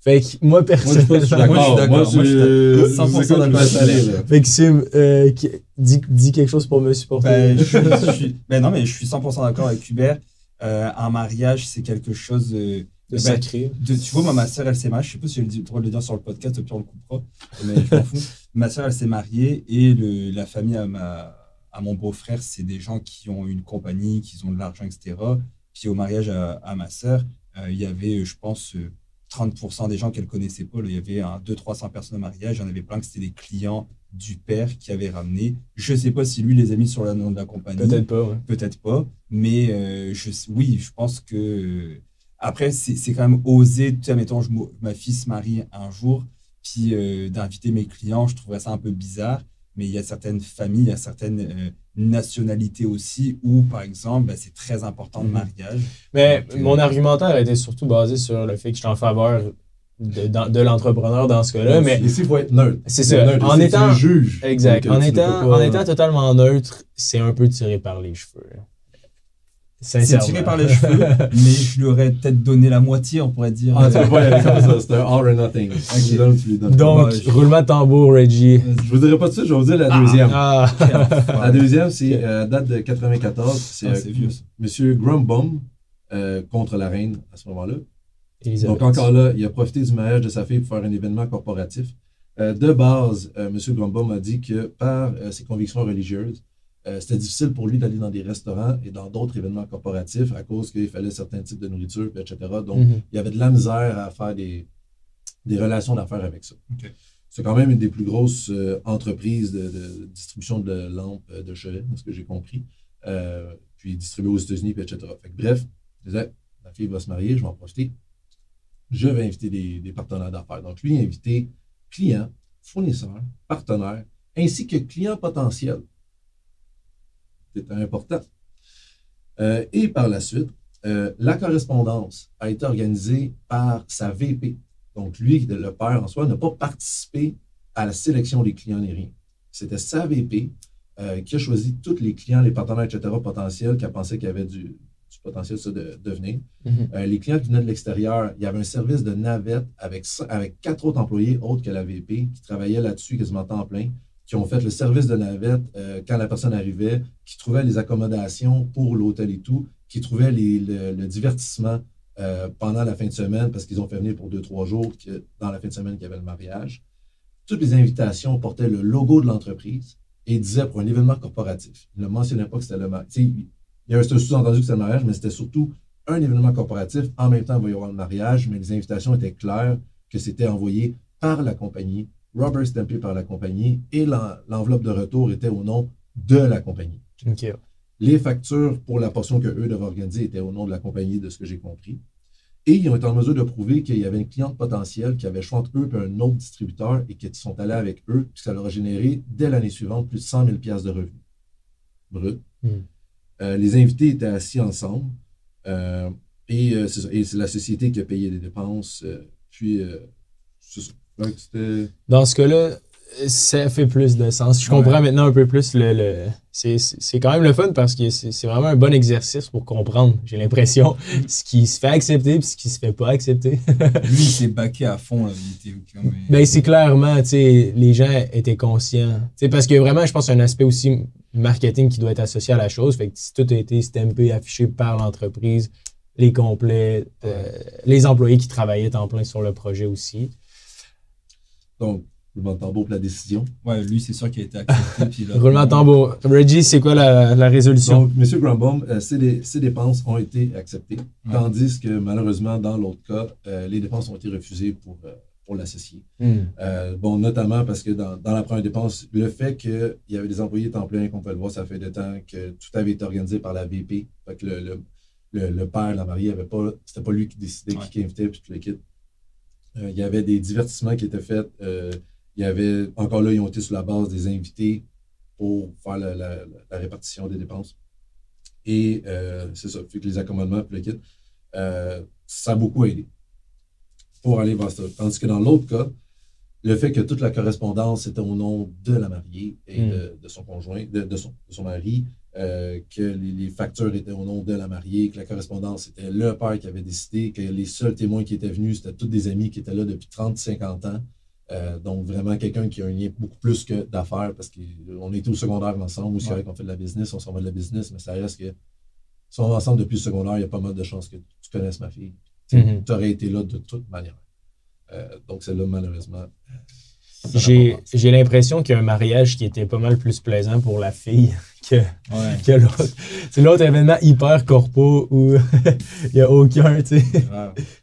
Fait que moi, personnellement... pas je suis d'accord. Moi, je suis d'accord. Moi, Moi, je suis je d'accord. je 100% vous écoute, d'accord. Fait que Sim, euh, dis, dis quelque chose pour me supporter. Ben, je suis, je suis- ben non, mais je suis 100% d'accord avec Hubert. Euh, un mariage, c'est quelque chose euh, de ben, sacré. de- tu vois, moi, ma soeur, elle s'est mariée. Je sais pas si j'ai le droit de le dire sur le podcast, pire, on le coupera. Mais je m'en fous. Ma soeur, elle s'est mariée et le, la famille à, ma, à mon beau-frère, c'est des gens qui ont une compagnie, qui ont de l'argent, etc. Puis au mariage à, à ma soeur, euh, il y avait, euh, je pense, euh, 30% des gens qu'elle connaissait pas. là. Il y avait un 200-300 personnes au mariage. Il y en avait plein que c'était des clients du père qui avaient ramené. Je sais pas si lui les a mis sur le nom de la compagnie Peut-être pas, ouais. peut-être pas, mais euh, je, oui, je pense que. euh, Après, c'est quand même osé, tu sais, mettons, je, ma fille se marie un jour, puis euh, d'inviter mes clients, je trouverais ça un peu bizarre, mais il y a certaines familles, il y a certaines euh, nationalités aussi, où, par exemple, ben, c'est très important le Mhm. mariage. Mais Donc, mon argumentaire était surtout basé sur le fait que je suis en faveur de, l'entrepreneur dans ce cas-là. Mais Ici, il faut être neutre. c'est ça. neutre. En étant. juge. Exact. Donc, En étant, pas- en étant totalement neutre, c'est un peu tiré par les cheveux. C'est tiré par les cheveux, mais je lui aurais peut-être donné la moitié, on pourrait dire. Ah, tu peux pas y aller comme ça. C'est un all or nothing. Tu lui donnes, tu lui donnes. Donc, Ouais, roulement de tambour, Reggie. Je vous dirai pas tout de suite, je vais vous dire la deuxième. Ah, La deuxième, c'est euh, date de 94. C'est Ah, euh, c'est vieux, ça. Monsieur Grumbum euh, contre la reine à ce moment-là. Donc, encore là, il a profité du mariage de sa fille pour faire un événement corporatif. de base, M. Grombaum a dit que par ses convictions religieuses, c'était difficile pour lui d'aller dans des restaurants et dans d'autres événements corporatifs à cause qu'il fallait certains types de nourriture, etc. Donc, mm-hmm. il y avait de la misère à faire des, des relations d'affaires avec ça. C'est quand même une des plus grosses euh, entreprises de, distribution de lampes euh, de chevet, ce que j'ai compris. Euh, puis distribué aux États-Unis, etc. bref, je disais, ma fille va se marier, je vais en profiter. Je vais inviter des, partenaires d'affaires. Donc, lui, inviter clients, fournisseurs, partenaires, ainsi que clients potentiels. C'était important. et par la suite, la correspondance a été organisée par sa VP, donc, lui, le père en soi, n'a pas participé à la sélection des clients ni rien. C'était sa VP euh, qui a choisi tous les clients, les partenaires, etc., potentiels, qui a pensé qu'il y avait du, potentiel ça, de, venir. Mm-hmm. Euh, les clients qui venaient de l'extérieur, il y avait un service de navette avec, avec quatre autres employés autres que la VP qui travaillaient là-dessus quasiment temps plein, qui ont fait le service de navette euh, quand la personne arrivait, qui trouvaient les accommodations pour l'hôtel et tout, qui trouvaient le, divertissement euh, pendant la fin de semaine parce qu'ils ont fait venir pour deux, trois jours que dans la fin de semaine qu'il y avait le mariage. Toutes les invitations portaient le logo de l'entreprise et disaient pour un événement corporatif. Il ne mentionnait pas que c'était le mariage. Il y avait un sous-entendu que c'était le mariage, mais c'était surtout un événement corporatif. En même temps, il va y avoir le mariage, mais les invitations étaient claires que c'était envoyé par la compagnie, Robert stampé par la compagnie, et l'enveloppe de retour était au nom de la compagnie. Les factures pour la portion que eux devaient organiser étaient au nom de la compagnie, de ce que j'ai compris. Et ils ont été en mesure de prouver qu'il y avait une cliente potentielle qui avait choisi eux et un autre distributeur et qui sont allés avec eux, puis ça leur a généré, dès l'année suivante, plus de 100 000 de revenus brut. Hmm. Euh, les invités étaient assis ensemble. Euh, et euh, c'est la société qui a payé les dépenses. puis, Dans ce cas-là, ça fait plus de sens. Je comprends maintenant un peu plus le. C'est quand même le fun parce que c'est vraiment un bon exercice pour comprendre, j'ai l'impression, mm. ce qui se fait accepter et ce qui se fait pas accepter. Lui, il s'est baqué à fond. Ben, c'est clairement, tu sais, les gens étaient conscients. sais parce que vraiment, je pense qu'il y a un aspect aussi marketing qui doit être associé à la chose. Fait que si tout a été stampé, affiché par l'entreprise, les complets, euh, les employés qui travaillaient en plein sur le projet aussi. Donc, Roulement de tambour pour la décision. Ouais, lui, c'est sûr qu'il a été accepté. Roulement de tambour. Reggie, c'est quoi la, la, résolution? Donc, M. Grumbaum, euh, ses, dépenses ont été acceptées. Tandis que malheureusement, dans l'autre cas, euh, les dépenses ont été refusées pour, euh, pour l'associé. Hmm. bon, notamment parce que dans, dans, la première dépense, le fait qu'il y avait des employés temps plein, qu'on peut le voir, ça fait de temps que tout avait été organisé par la VP. Fait que le, le, le, père, la mariée, avait pas, c'était pas lui qui décidait qui, invitait, puis tout l'équipe. il y avait des divertissements qui étaient faits il y avait, encore là, ils ont été sur la base des invités pour faire la, répartition des dépenses. Et euh, c'est ça, fait que les accommodements, puis le kit, euh, ça a beaucoup aidé pour aller vers ça. Tandis que dans l'autre cas, le fait que toute la correspondance était au nom de la mariée et hmm. de, son conjoint, de, son, mari, euh, que les, les, factures étaient au nom de la mariée, que la correspondance était le père qui avait décidé, que les seuls témoins qui étaient venus, c'était tous des amis qui étaient là depuis 30-50 ans. Euh, donc, vraiment quelqu'un qui a un lien beaucoup plus que d'affaires parce qu'on était au secondaire ensemble, ou c'est vrai qu'on fait de la business, on s'en va de la business, mais ça reste que si on va ensemble depuis le secondaire, il y a pas mal de chances que tu connaisses ma fille. Mm-hmm. Tu aurais été là de toute manière. Euh, donc, c'est là, malheureusement. J'ai l'impression qu'il y a un mariage qui était pas mal plus plaisant pour la fille que, que l'autre. C'est l'autre événement hyper corpo où il n'y a aucun, tu sais.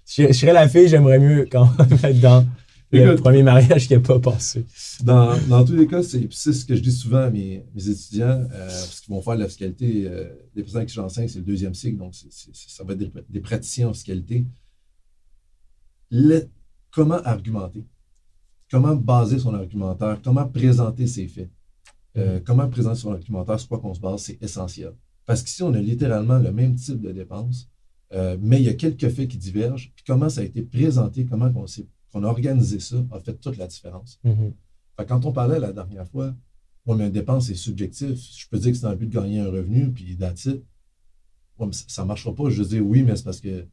Je, je, serais la fille, j'aimerais mieux quand même être dans le premier mariage qui n'a pas passé. Dans, dans, tous les cas, c'est ce que je dis souvent à mes, mes étudiants, euh, parce qu'ils vont faire de la fiscalité. Euh, les personnes qui j'enseigne, c'est le deuxième cycle, donc ça va être des, praticiens en fiscalité. comment argumenter? Comment baser son argumentaire? Comment présenter ses faits? Euh, mm-hmm. comment présenter son argumentaire? Sur quoi qu'on se base, c'est essentiel. Parce qu'ici, on a littéralement le même type de dépenses, mais il y a quelques faits qui divergent. Puis comment ça a été présenté, comment on s'est qu'on a organisé ça a fait toute la différence. Mm-hmm. quand on parlait la dernière fois, bon, mais une dépense est subjectif. Je peux dire que c'est dans le but de gagner un revenu, puis that's it. ça ne marchera pas. Je dis oui, mais c'est parce que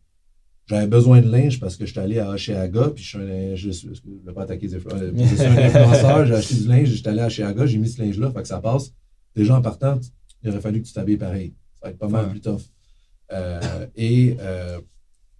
j'avais besoin de linge parce que je suis allé à Aga, puis je suis un, je, je, vais pas attaquer des fleurs. Je suis un influenceur, j'ai acheté du linge, j'étais allé à Aga, j'ai mis ce linge-là, fait que ça passe. Déjà en partant, il aurait fallu que tu t'habilles pareil. Ça va être pas mal plus tough. Euh, et euh,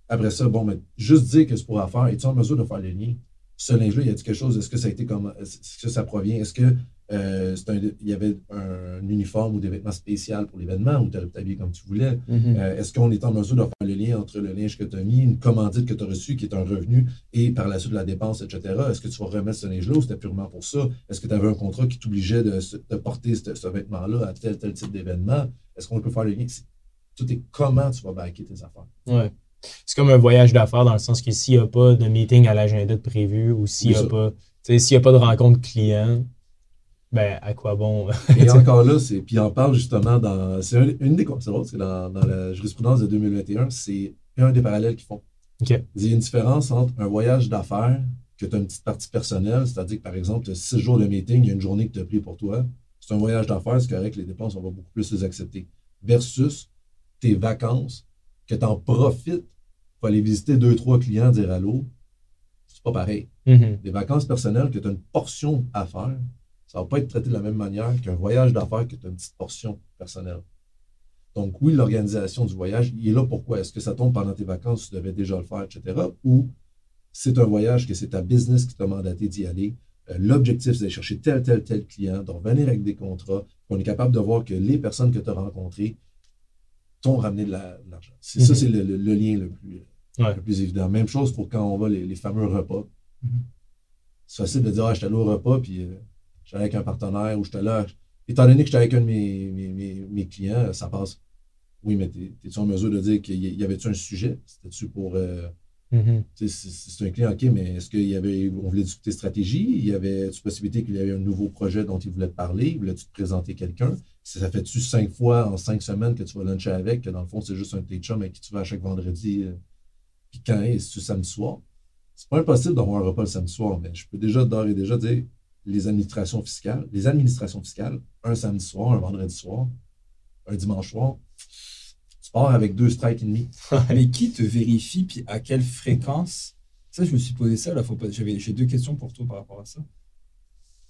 Après ça, bon, mais juste dire que c'est pour faire, es-tu en mesure de faire le lien? Ce linge-là, y a-t-il quelque chose? Est-ce que ça a été comme. Est-ce que ça provient? Est-ce que euh, il y avait un, uniforme ou des vêtements spéciaux pour l'événement ou tu as habillé comme tu voulais? Mhm. Euh, est-ce qu'on est en mesure de faire le lien entre le linge que tu as mis, une commandite que tu as reçue qui est un revenu et par la suite la dépense, etc. Est-ce que tu vas remettre ce linge-là ou c'était purement pour ça? Est-ce que tu avais un contrat qui t'obligeait de, porter ce, vêtement-là à tel, tel type d'événement? Est-ce qu'on peut faire le lien? tout est comment tu vas backer tes affaires. Ouais. C'est comme un voyage d'affaires dans le sens que s'il n'y a pas de meeting à l'agenda de prévu ou s'il n'y a, pas, s'il a pas de rencontre client, ben, à quoi bon? et encore là, c'est, puis on parle justement dans. C'est une des c'est dans, dans la jurisprudence de 2021, c'est un des parallèles qu'ils font. Il y a une différence entre un voyage d'affaires que tu as une petite partie personnelle, c'est-à-dire que par exemple, tu as six jours de meeting, il y a une journée que tu as pris pour toi. C'est un voyage d'affaires, c'est correct, les dépenses, on va beaucoup plus les accepter. Versus tes vacances, que tu en profites pour aller visiter deux, trois clients, dire allô, c'est pas pareil. Mm-hmm. Des vacances personnelles que tu as une portion à faire, ça ne va pas être traité de la même manière qu'un voyage d'affaires que tu as une petite portion personnelle. Donc, oui, l'organisation du voyage, il est là pourquoi? Est-ce que ça tombe pendant tes vacances, tu devais déjà le faire, etc. Ou c'est un voyage que c'est ta business qui t'a mandaté d'y aller. Euh, l'objectif, c'est d'aller chercher tel, tel, tel client, de revenir avec des contrats. On est capable de voir que les personnes que tu as rencontrées t'ont ramené de l'argent? C'est Ça, mhm. c'est le, lien le plus, le plus évident. Même chose pour quand on va les, fameux repas. Mhm. C'est facile de dire, ah, je suis allé au repas, puis euh, j'étais avec un partenaire ou j'étais là. Étant donné que j'étais avec un de mes, mes, mes, clients, ça passe. Oui, mais es-tu en mesure de dire qu'il y avait-tu un sujet? C'était-tu pour. Euh, mm-hmm. C'est un client, OK, mais est-ce qu'il y avait. On voulait discuter stratégie? Il y avait-tu possibilité qu'il y avait un nouveau projet dont il voulait te parler? Voulait-tu te présenter quelqu'un? Ça fait-tu cinq fois en cinq semaines que tu vas luncher avec, que dans le fond, c'est juste un de tes chums avec qui tu vas chaque vendredi? Euh, puis quand est-ce samedi soir? C'est pas impossible d'avoir un repas le samedi soir, mais je peux déjà d'ores et déjà dire les administrations fiscales. Les administrations fiscales, un samedi soir, un vendredi soir, un dimanche soir, tu pars avec deux strikes et demi. Mais qui te vérifie, puis à quelle fréquence? Ça, je me suis posé ça, faut pas... j'ai deux questions pour toi par rapport à ça.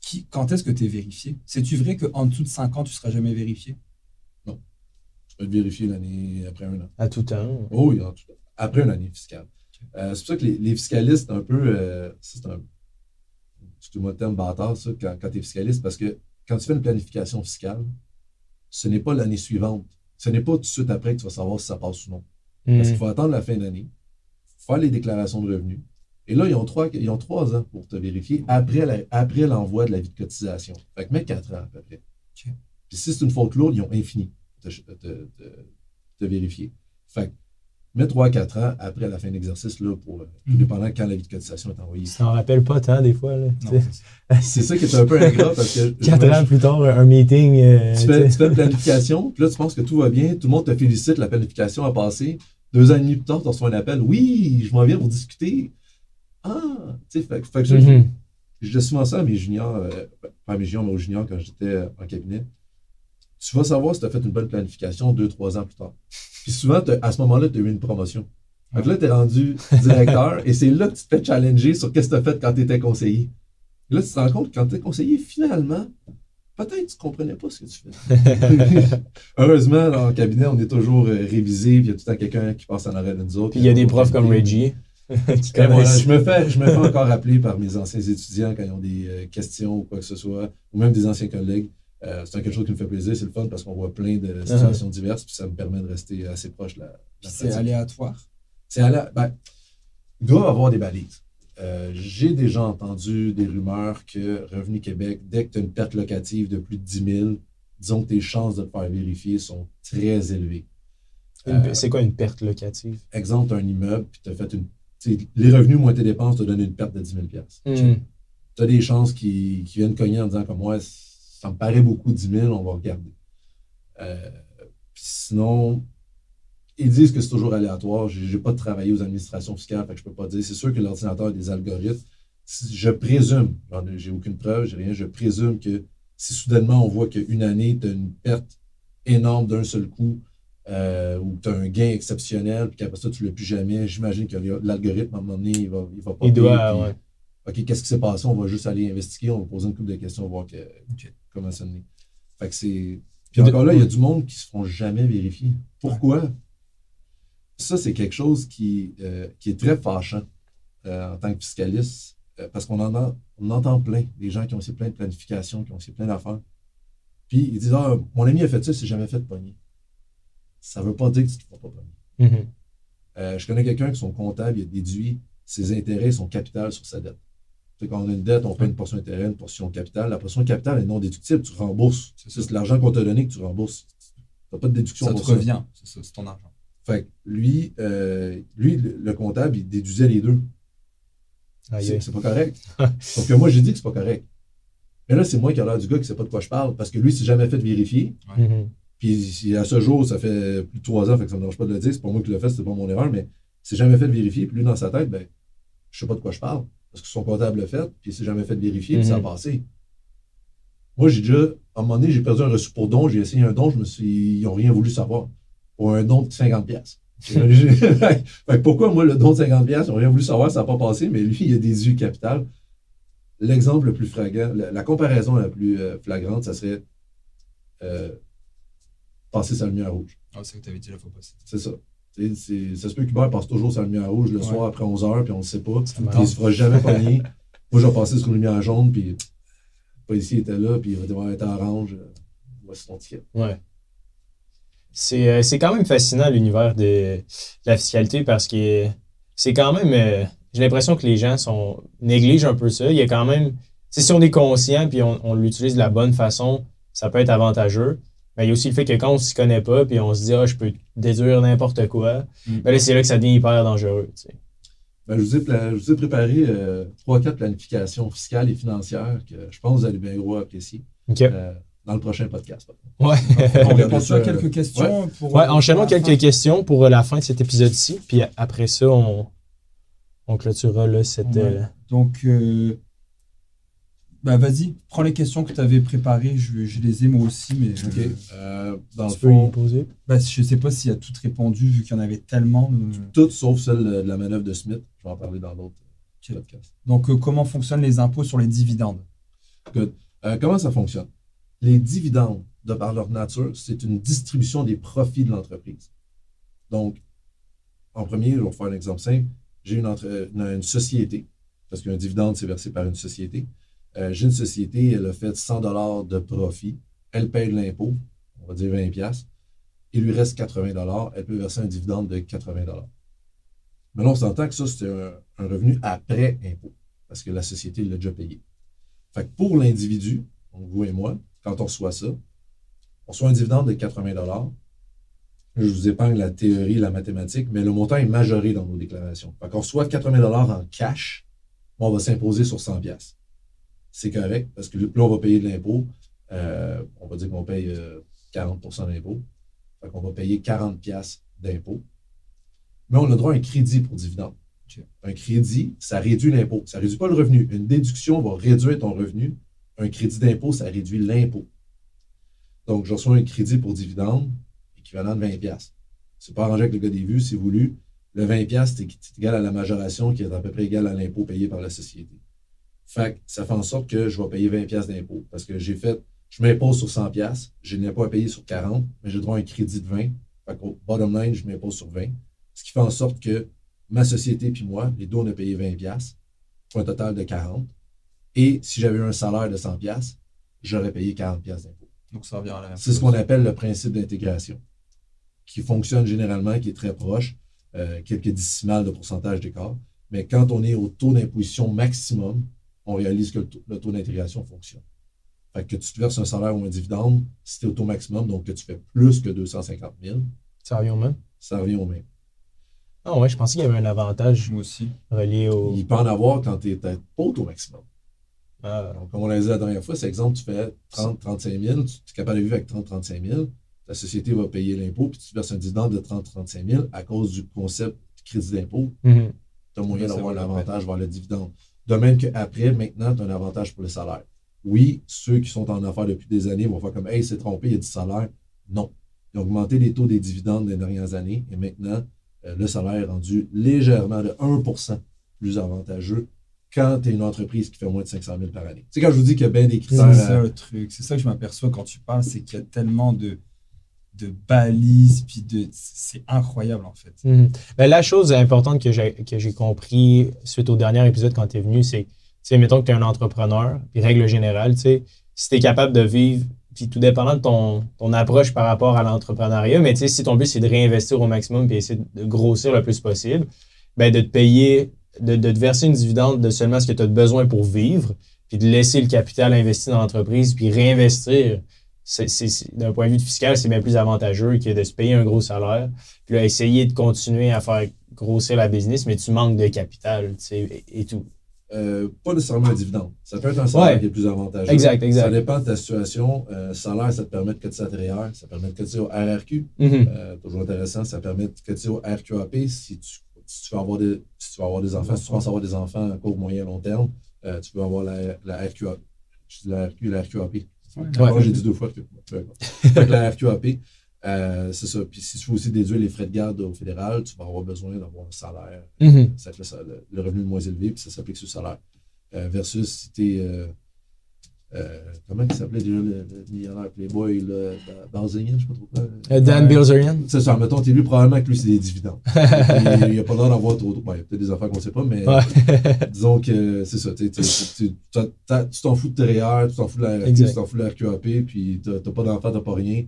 Qui, quand est-ce que tu es vérifié? C'est-tu vrai qu'en dessous de 5 ans, tu ne seras jamais vérifié? Non. Tu peux être vérifié l'année après un an. À tout temps Oh oui, après une année fiscale. Euh, c'est pour ça que les, fiscalistes, un peu, euh, c'est un, excuse-moi le terme bâtard, ça, quand, quand tu es fiscaliste, parce que quand tu fais une planification fiscale, ce n'est pas l'année suivante. Ce n'est pas tout de suite après que tu vas savoir si ça passe ou non. Parce qu'il hmm. faut attendre la fin d'année, faire les déclarations de revenus. Et là, ils ont trois, ils ont trois ans pour te vérifier après, après l'envoi de la vie de cotisation. Fait que mets quatre ans à peu près. Puis si c'est une faute lourde, ils ont infini te, te, te, vérifier. Fait que mais 3-4 ans après la fin de l'exercice, là, pour, tout mhm. dépendant quand la vie de cotisation est envoyée. Ça n'en rappelle pas tant, des fois. C'est ça qui est un peu ingrat parce que. 4 ans plus tard, un meeting. Euh, tu, fais, tu, fais, une planification, puis là, tu penses que tout va bien, tout le monde te félicite, la planification a passé. Deux ans et demi plus tard, tu reçois un appel. Oui, je m'en viens pour discuter. Ah, tu sais, fait, que je, mm dis souvent ça à mes juniors, euh, pas à mes juniors, mais aux juniors quand j'étais en cabinet. Tu vas savoir si tu as fait une bonne planification deux, trois ans plus tard. Puis souvent, à ce moment-là, tu as eu une promotion. Donc là, tu es rendu directeur et c'est là que tu te fais challenger sur qu'est-ce que tu as fait quand tu étais conseiller. Et là, tu te rends compte que quand tu es conseiller, finalement, peut-être que tu ne comprenais pas ce que tu fais. Heureusement, dans le cabinet, on est toujours euh, révisé, puis il y a tout le temps quelqu'un qui passe en arrêt de nous autres. Puis il y a des profs comme Reggie. je, me fais, je me fais encore appeler par mes anciens étudiants quand ils ont des euh, questions ou quoi que ce soit, ou même des anciens collègues. Euh, c'est quelque chose qui me fait plaisir, c'est le fun parce qu'on voit plein de uh-huh. situations diverses, puis ça me permet de rester assez proche de la. c'est aléatoire? C'est aléatoire. Ben, il doit y avoir des balises. Euh, j'ai déjà entendu des rumeurs que Revenu Québec, dès que tu as une perte locative de plus de 10 000, disons que tes chances de te faire vérifier sont très élevées. Euh, c'est quoi une perte locative? Exemple, un immeuble, puis tu as fait une. Les revenus moins tes dépenses te donnent une perte de 10 000 Tu as des chances qui, qui, viennent cogner en disant comme moi, ça me paraît beaucoup, 10 000, on va regarder. Euh, sinon, ils disent que c'est toujours aléatoire. Je n'ai pas travaillé aux administrations fiscales, fait que je peux pas dire. C'est sûr que l'ordinateur a des algorithmes. Je présume, j'ai aucune preuve, j'ai rien, je présume que si soudainement on voit qu'une année, tu as une perte énorme d'un seul coup, euh, ou tu as un gain exceptionnel, puis qu'après ça, tu ne l'as plus jamais, j'imagine que l'algorithme, à un moment donné, il va, il va pas. Il doit, ouais. OK, qu'est-ce qui s'est passé? On va juste aller investiguer, on va poser une couple de questions, voir que, comment ça n'est. Fait que c'est. Puis encore là, il y a du monde qui ne se font jamais vérifier. Pourquoi? ça, c'est quelque chose qui, euh, qui est très fâchant euh, en tant que fiscaliste, euh, parce qu'on en on entend plein, des gens qui ont aussi plein de planifications, qui ont aussi plein d'affaires. Puis ils disent Ah, mon ami a fait ça, c'est jamais fait de pogner. Ça ne veut pas dire que tu ne te feras pas pogner. Mm-hmm. je connais quelqu'un qui, son comptable, il a déduit ses intérêts, son capital sur sa dette. quand on a une dette, on paie une portion d'intérêt, une portion de capital. La portion de capital est non déductible, tu rembourses. C'est l'argent qu'on t'a donné que tu rembourses. Tu n'as pas de déduction ça te revient, c'est ton argent. Fait lui, euh, lui, le comptable, il déduisait les deux. C'est pas correct. Donc, moi, j'ai dit que c'est pas correct. Mais là, c'est moi qui ai l'air du gars qui ne sait pas de quoi je parle, parce que lui, s'est jamais fait vérifier. Mm-hmm. Puis à ce jour, ça fait plus de trois ans, fait que ça ne me dérange pas de le dire, c'est pas moi qui l'ai fait, c'est pas mon erreur, mais c'est jamais fait vérifier. Puis lui, dans sa tête, ben, je sais pas de quoi je parle, parce que son comptable l'a fait, puis il s'est jamais fait vérifier, puis ça a mm-hmm. passé. Moi, j'ai déjà, à un moment donné, j'ai perdu un reçu pour don, j'ai essayé un don, je me suis, ils n'ont rien voulu savoir pour un don de 50 pièces. pourquoi moi le don de 50 pièces, ils n'ont rien voulu savoir, ça n'a pas passé, mais lui, il a des yeux capital. L'exemple le plus flagrant, la, comparaison la plus euh, flagrante, ça serait euh, passer sa lumière rouge. Ah, c'est ce que tu avais dit la fois passée. C'est ça. ça se peut qu'Hubert passe toujours sa lumière rouge le soir après 11 h puis on ne sait pas. Il ne se fera jamais pogner. Moi, je vais passer sur une lumière jaune, puis le policier était là, puis il va devoir être orange. Voici son ticket. Ouais. Euh, c'est quand même fascinant l'univers de, la fiscalité parce que c'est quand même. Euh, j'ai l'impression que les gens sont négligent un peu ça. Il y a quand même. Si on est conscient puis on, l'utilise de la bonne façon, ça peut être avantageux. Mais il y a aussi le fait que quand on ne s'y connaît pas puis on se dit Ah, je peux déduire n'importe quoi, mm. ben c'est là que ça devient hyper dangereux. Ben, je, vous ai, préparé euh, trois, quatre planifications fiscales et financières que je pense que vous allez bien gros apprécier dans le prochain podcast. Ouais. On répond à quelques questions. Ouais, pour, ouais enchaînons quelques questions pour la fin de cet épisode-ci. Puis après ça, on, on clôturera là, cette. Euh, Donc, euh, bah, vas-y, prends les questions que tu avais préparées. Je, je, les ai moi aussi. Mais, euh, dans tu peux y poser? bah, Je ne sais pas s'il y a toutes répondu vu qu'il y en avait tellement. Toutes sauf celle de la manœuvre de Smith. Je vais en parler dans d'autres podcasts. Donc, comment fonctionnent les impôts sur les dividendes? Comment ça fonctionne? Les dividendes, de par leur nature, c'est une distribution des profits de l'entreprise. Donc, en premier, je vais faire un exemple simple. J'ai une, une, société, parce qu'un dividende, c'est versé par une société. Euh, j'ai une société, elle a fait 100 dollars de profit. Elle paye de l'impôt, on va dire 20 pièces. Il lui reste 80 dollars. Elle peut verser un dividende de 80 dollars. Mais là, on s'entend que ça, c'est un, revenu après impôt, parce que la société l'a déjà payé. Fait que pour l'individu, vous et moi, quand on reçoit ça. On reçoit un dividende de 80 Je vous épargne la théorie, la mathématique, mais le montant est majoré dans nos déclarations. Quand on reçoit 80 en cash, on va s'imposer sur 100 C'est correct, parce que là, on va payer de l'impôt. Euh, on va dire qu'on paye 40% euh, d'impôt. Fait qu'on va payer 40 d'impôt. Mais on a droit à un crédit pour dividende. Un crédit, ça réduit l'impôt. Ça ne réduit pas le revenu. Une déduction va réduire ton revenu, un crédit d'impôt, ça réduit l'impôt. Donc, je reçois un crédit pour dividende équivalent de 20$. C'est pas arrangé avec le gars des vues, c'est voulu. Le 20$, c'est égal à la majoration qui est à peu près égal à l'impôt payé par la société. Fait que ça fait en sorte que je vais payer 20$ d'impôt parce que j'ai fait, je m'impose sur 100$, je n'ai pas à payer sur 40$, mais j'ai droit à un crédit de 20$. Fait qu'au bottom line, je m'impose sur 20$. Ce qui fait en sorte que ma société puis moi, les deux, on a payé 20$ pour un total de 40$. Et si j'avais eu un salaire de 100 j'aurais payé 40 d'impôt. Donc ça revient à la C'est ce qu'on appelle le principe d'intégration, qui fonctionne généralement, qui est très proche, euh, quelques décimales de pourcentage d'écart. Mais quand on est au taux d'imposition maximum, on réalise que le taux, d'intégration fonctionne. Fait que tu te verses un salaire ou un dividende, si tu es au taux maximum, donc que tu fais plus que 250 000. Ça revient au même? Ça revient au même. Ah ouais, je pensais qu'il y avait un avantage Moi aussi. relié au. Il peut en avoir quand tu n'es pas au taux maximum. Ah. Donc, comme on l'a dit la dernière fois, c'est exemple, tu fais 30, 35 000, tu es capable de vivre avec 30, 35 000, la société va payer l'impôt, puis tu verses un dividende de 30, 35 000 à cause du concept de crédit d'impôt. Mm-hmm. Tu as moyen d'avoir l'avantage, voir le dividende. De même qu'après, maintenant, tu as un avantage pour le salaire. Oui, ceux qui sont en affaires depuis des années vont faire comme Hey, c'est trompé, il y a du salaire. Non. Ils ont augmenté les taux des dividendes des dernières années et maintenant, euh, le salaire est rendu légèrement de 1% plus avantageux quand tu es une entreprise qui fait moins de 500 000 par année. Tu sais, quand je vous dis qu'il y a bien des critères. C'est ça le truc. C'est ça que je m'aperçois quand tu parles, c'est qu'il y a tellement de de balises, puis de. C'est incroyable, en fait. Mhm. Ben, la chose importante que j'ai, compris suite au dernier épisode quand tu es venu, c'est, mettons que tu es un entrepreneur, puis règle générale, tu sais, si tu es capable de vivre, puis tout dépendant de ton, ton approche par rapport à l'entrepreneuriat, mais tu sais, si ton but c'est de réinvestir au maximum puis essayer de grossir le plus possible, ben de te payer, de, de te verser une dividende de seulement ce que tu as besoin pour vivre, puis de laisser le capital investi dans l'entreprise, puis réinvestir d'un point de vue fiscal, c'est bien plus avantageux que de se payer un gros salaire. Puis là, essayer de continuer à faire grossir la business, mais tu manques de capital et, et tout. Euh, pas nécessairement un dividende. Ça peut être un salaire qui est plus avantageux. Exact, exact. Ça dépend de ta situation. Euh, salaire, ça te permet de cotiser à TRR, ça permet de cotiser au RRQ. Mm-hmm. Euh, toujours intéressant, ça permet de cotiser au RQAP si tu, si tu, veux avoir des, si tu veux avoir des enfants, si tu penses avoir des enfants à court, moyen, long terme, tu peux avoir la, la RQAP. Je dis la RQ, la RQAP. Ouais, j'ai dit deux fois que. la RQAP, euh, c'est ça. Puis si tu veux aussi déduire les frais de garde au fédéral, tu vas avoir besoin d'avoir un salaire. Mm-hmm. Ça le, le, revenu le moins élevé, puis ça s'applique sur le salaire. Euh, versus si tu es. Euh, euh, comment il s'appelait déjà le, millionnaire Playboy, là, Balzerian, je ne sais pas trop quoi. Dan Bilzerian. C'est ça, mettons, tu es lui, probablement que lui, c'est des dividendes. il n'y a pas l'air d'avoir trop. Il y a peut-être des affaires qu'on ne sait pas, mais disons que c'est ça. tu t'en fous de tes REER, tu t'en fous de la tu t'en fous de la RQAP, puis tu n'as pas d'enfant, tu n'as pas rien.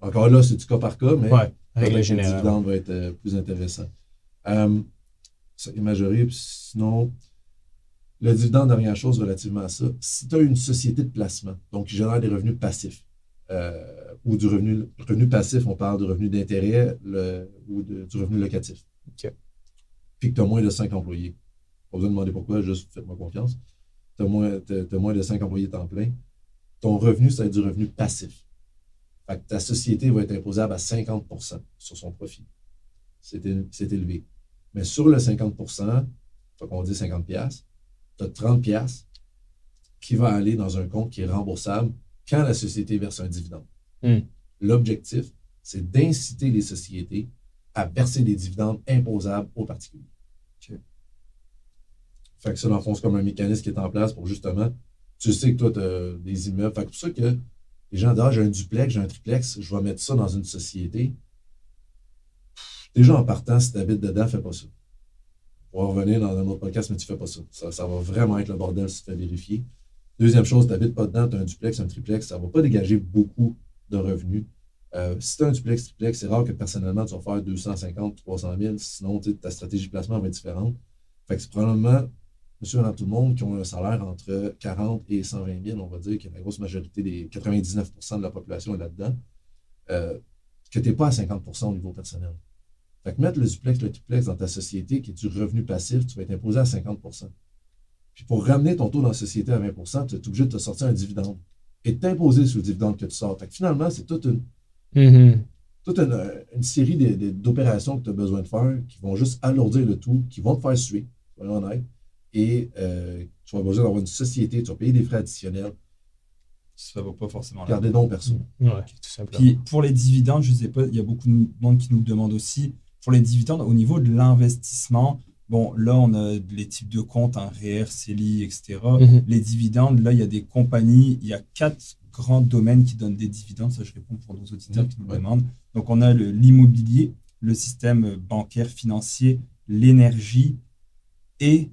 Encore là, c'est du cas par cas, mais le dividende va être euh, plus intéressant. Euh, ça est majoré, sinon. Le dividende, dernière chose relativement à ça, si tu as une société de placement, donc qui génère des revenus passifs, euh, ou du revenu, revenu passif, on parle de revenu d'intérêt ou de, du revenu locatif. Puis que tu as moins de 5 employés. Pas besoin de demander pourquoi, juste faites-moi confiance. Tu as, as, moins de 5 employés temps plein. Ton revenu, ça va être du revenu passif. Fait que ta société va être imposable à 50% sur son profit. C'est élevé. Mais sur le 50% faut qu'on dit 50 tu as 30 pièces qui va aller dans un compte qui est remboursable quand la société verse un dividende. Hmm. L'objectif, c'est d'inciter les sociétés à verser des dividendes imposables aux particuliers. Fait que ça, dans le fond, c'est comme un mécanisme qui est en place pour justement, tu sais que toi, tu as des immeubles. Fait que pour ça que les gens disent, ah, j'ai un duplex, j'ai un triplex, je vais mettre ça dans une société. Déjà en partant, si tu habites dedans, fais pas ça. On va revenir dans un autre podcast, mais tu ne fais pas ça. ça. va vraiment être le bordel si tu fais vérifier. Deuxième chose, tu n'habites pas dedans, tu as un duplex, un triplex, ça ne va pas dégager beaucoup de revenus. Euh, si tu as un duplex, triplex, c'est rare que personnellement tu vas faire 250, 300 000, sinon ta stratégie de placement va être différente. Fait que c'est probablement, monsieur et tout le monde, qui ont un salaire entre 40 et 120 000, on va dire que la grosse majorité des 99% de la population est là-dedans, euh, que tu n'es pas à 50% au niveau personnel. Fait que mettre le duplex, le triplex dans ta société qui est du revenu passif, tu vas être imposé à 50% Puis pour ramener ton taux dans la société à 20% tu es obligé de te sortir un dividende et t'imposer sur le dividende que tu sors. Fait que finalement, c'est toute une, mm-hmm. toute une, série d'opérations que tu as besoin de faire qui vont juste alourdir le tout, qui vont te faire suer, soyons honnêtes. Et euh, tu vas besoin d'avoir une société, tu vas payer des frais additionnels. Ça ne va pas forcément Garder donc personne. Ouais, tout simplement. Puis pour les dividendes, je ne sais pas, il y a beaucoup de monde qui nous le demande aussi pour les dividendes, au niveau de l'investissement, bon, là, on a les types de comptes, un REER, CELI, etc. Mhm. Les dividendes, là, il y a des compagnies, il y a quatre grands domaines qui donnent des dividendes. Ça, je réponds pour nos auditeurs qui nous demandent. Donc, on a l'immobilier, le, système bancaire, financier, l'énergie et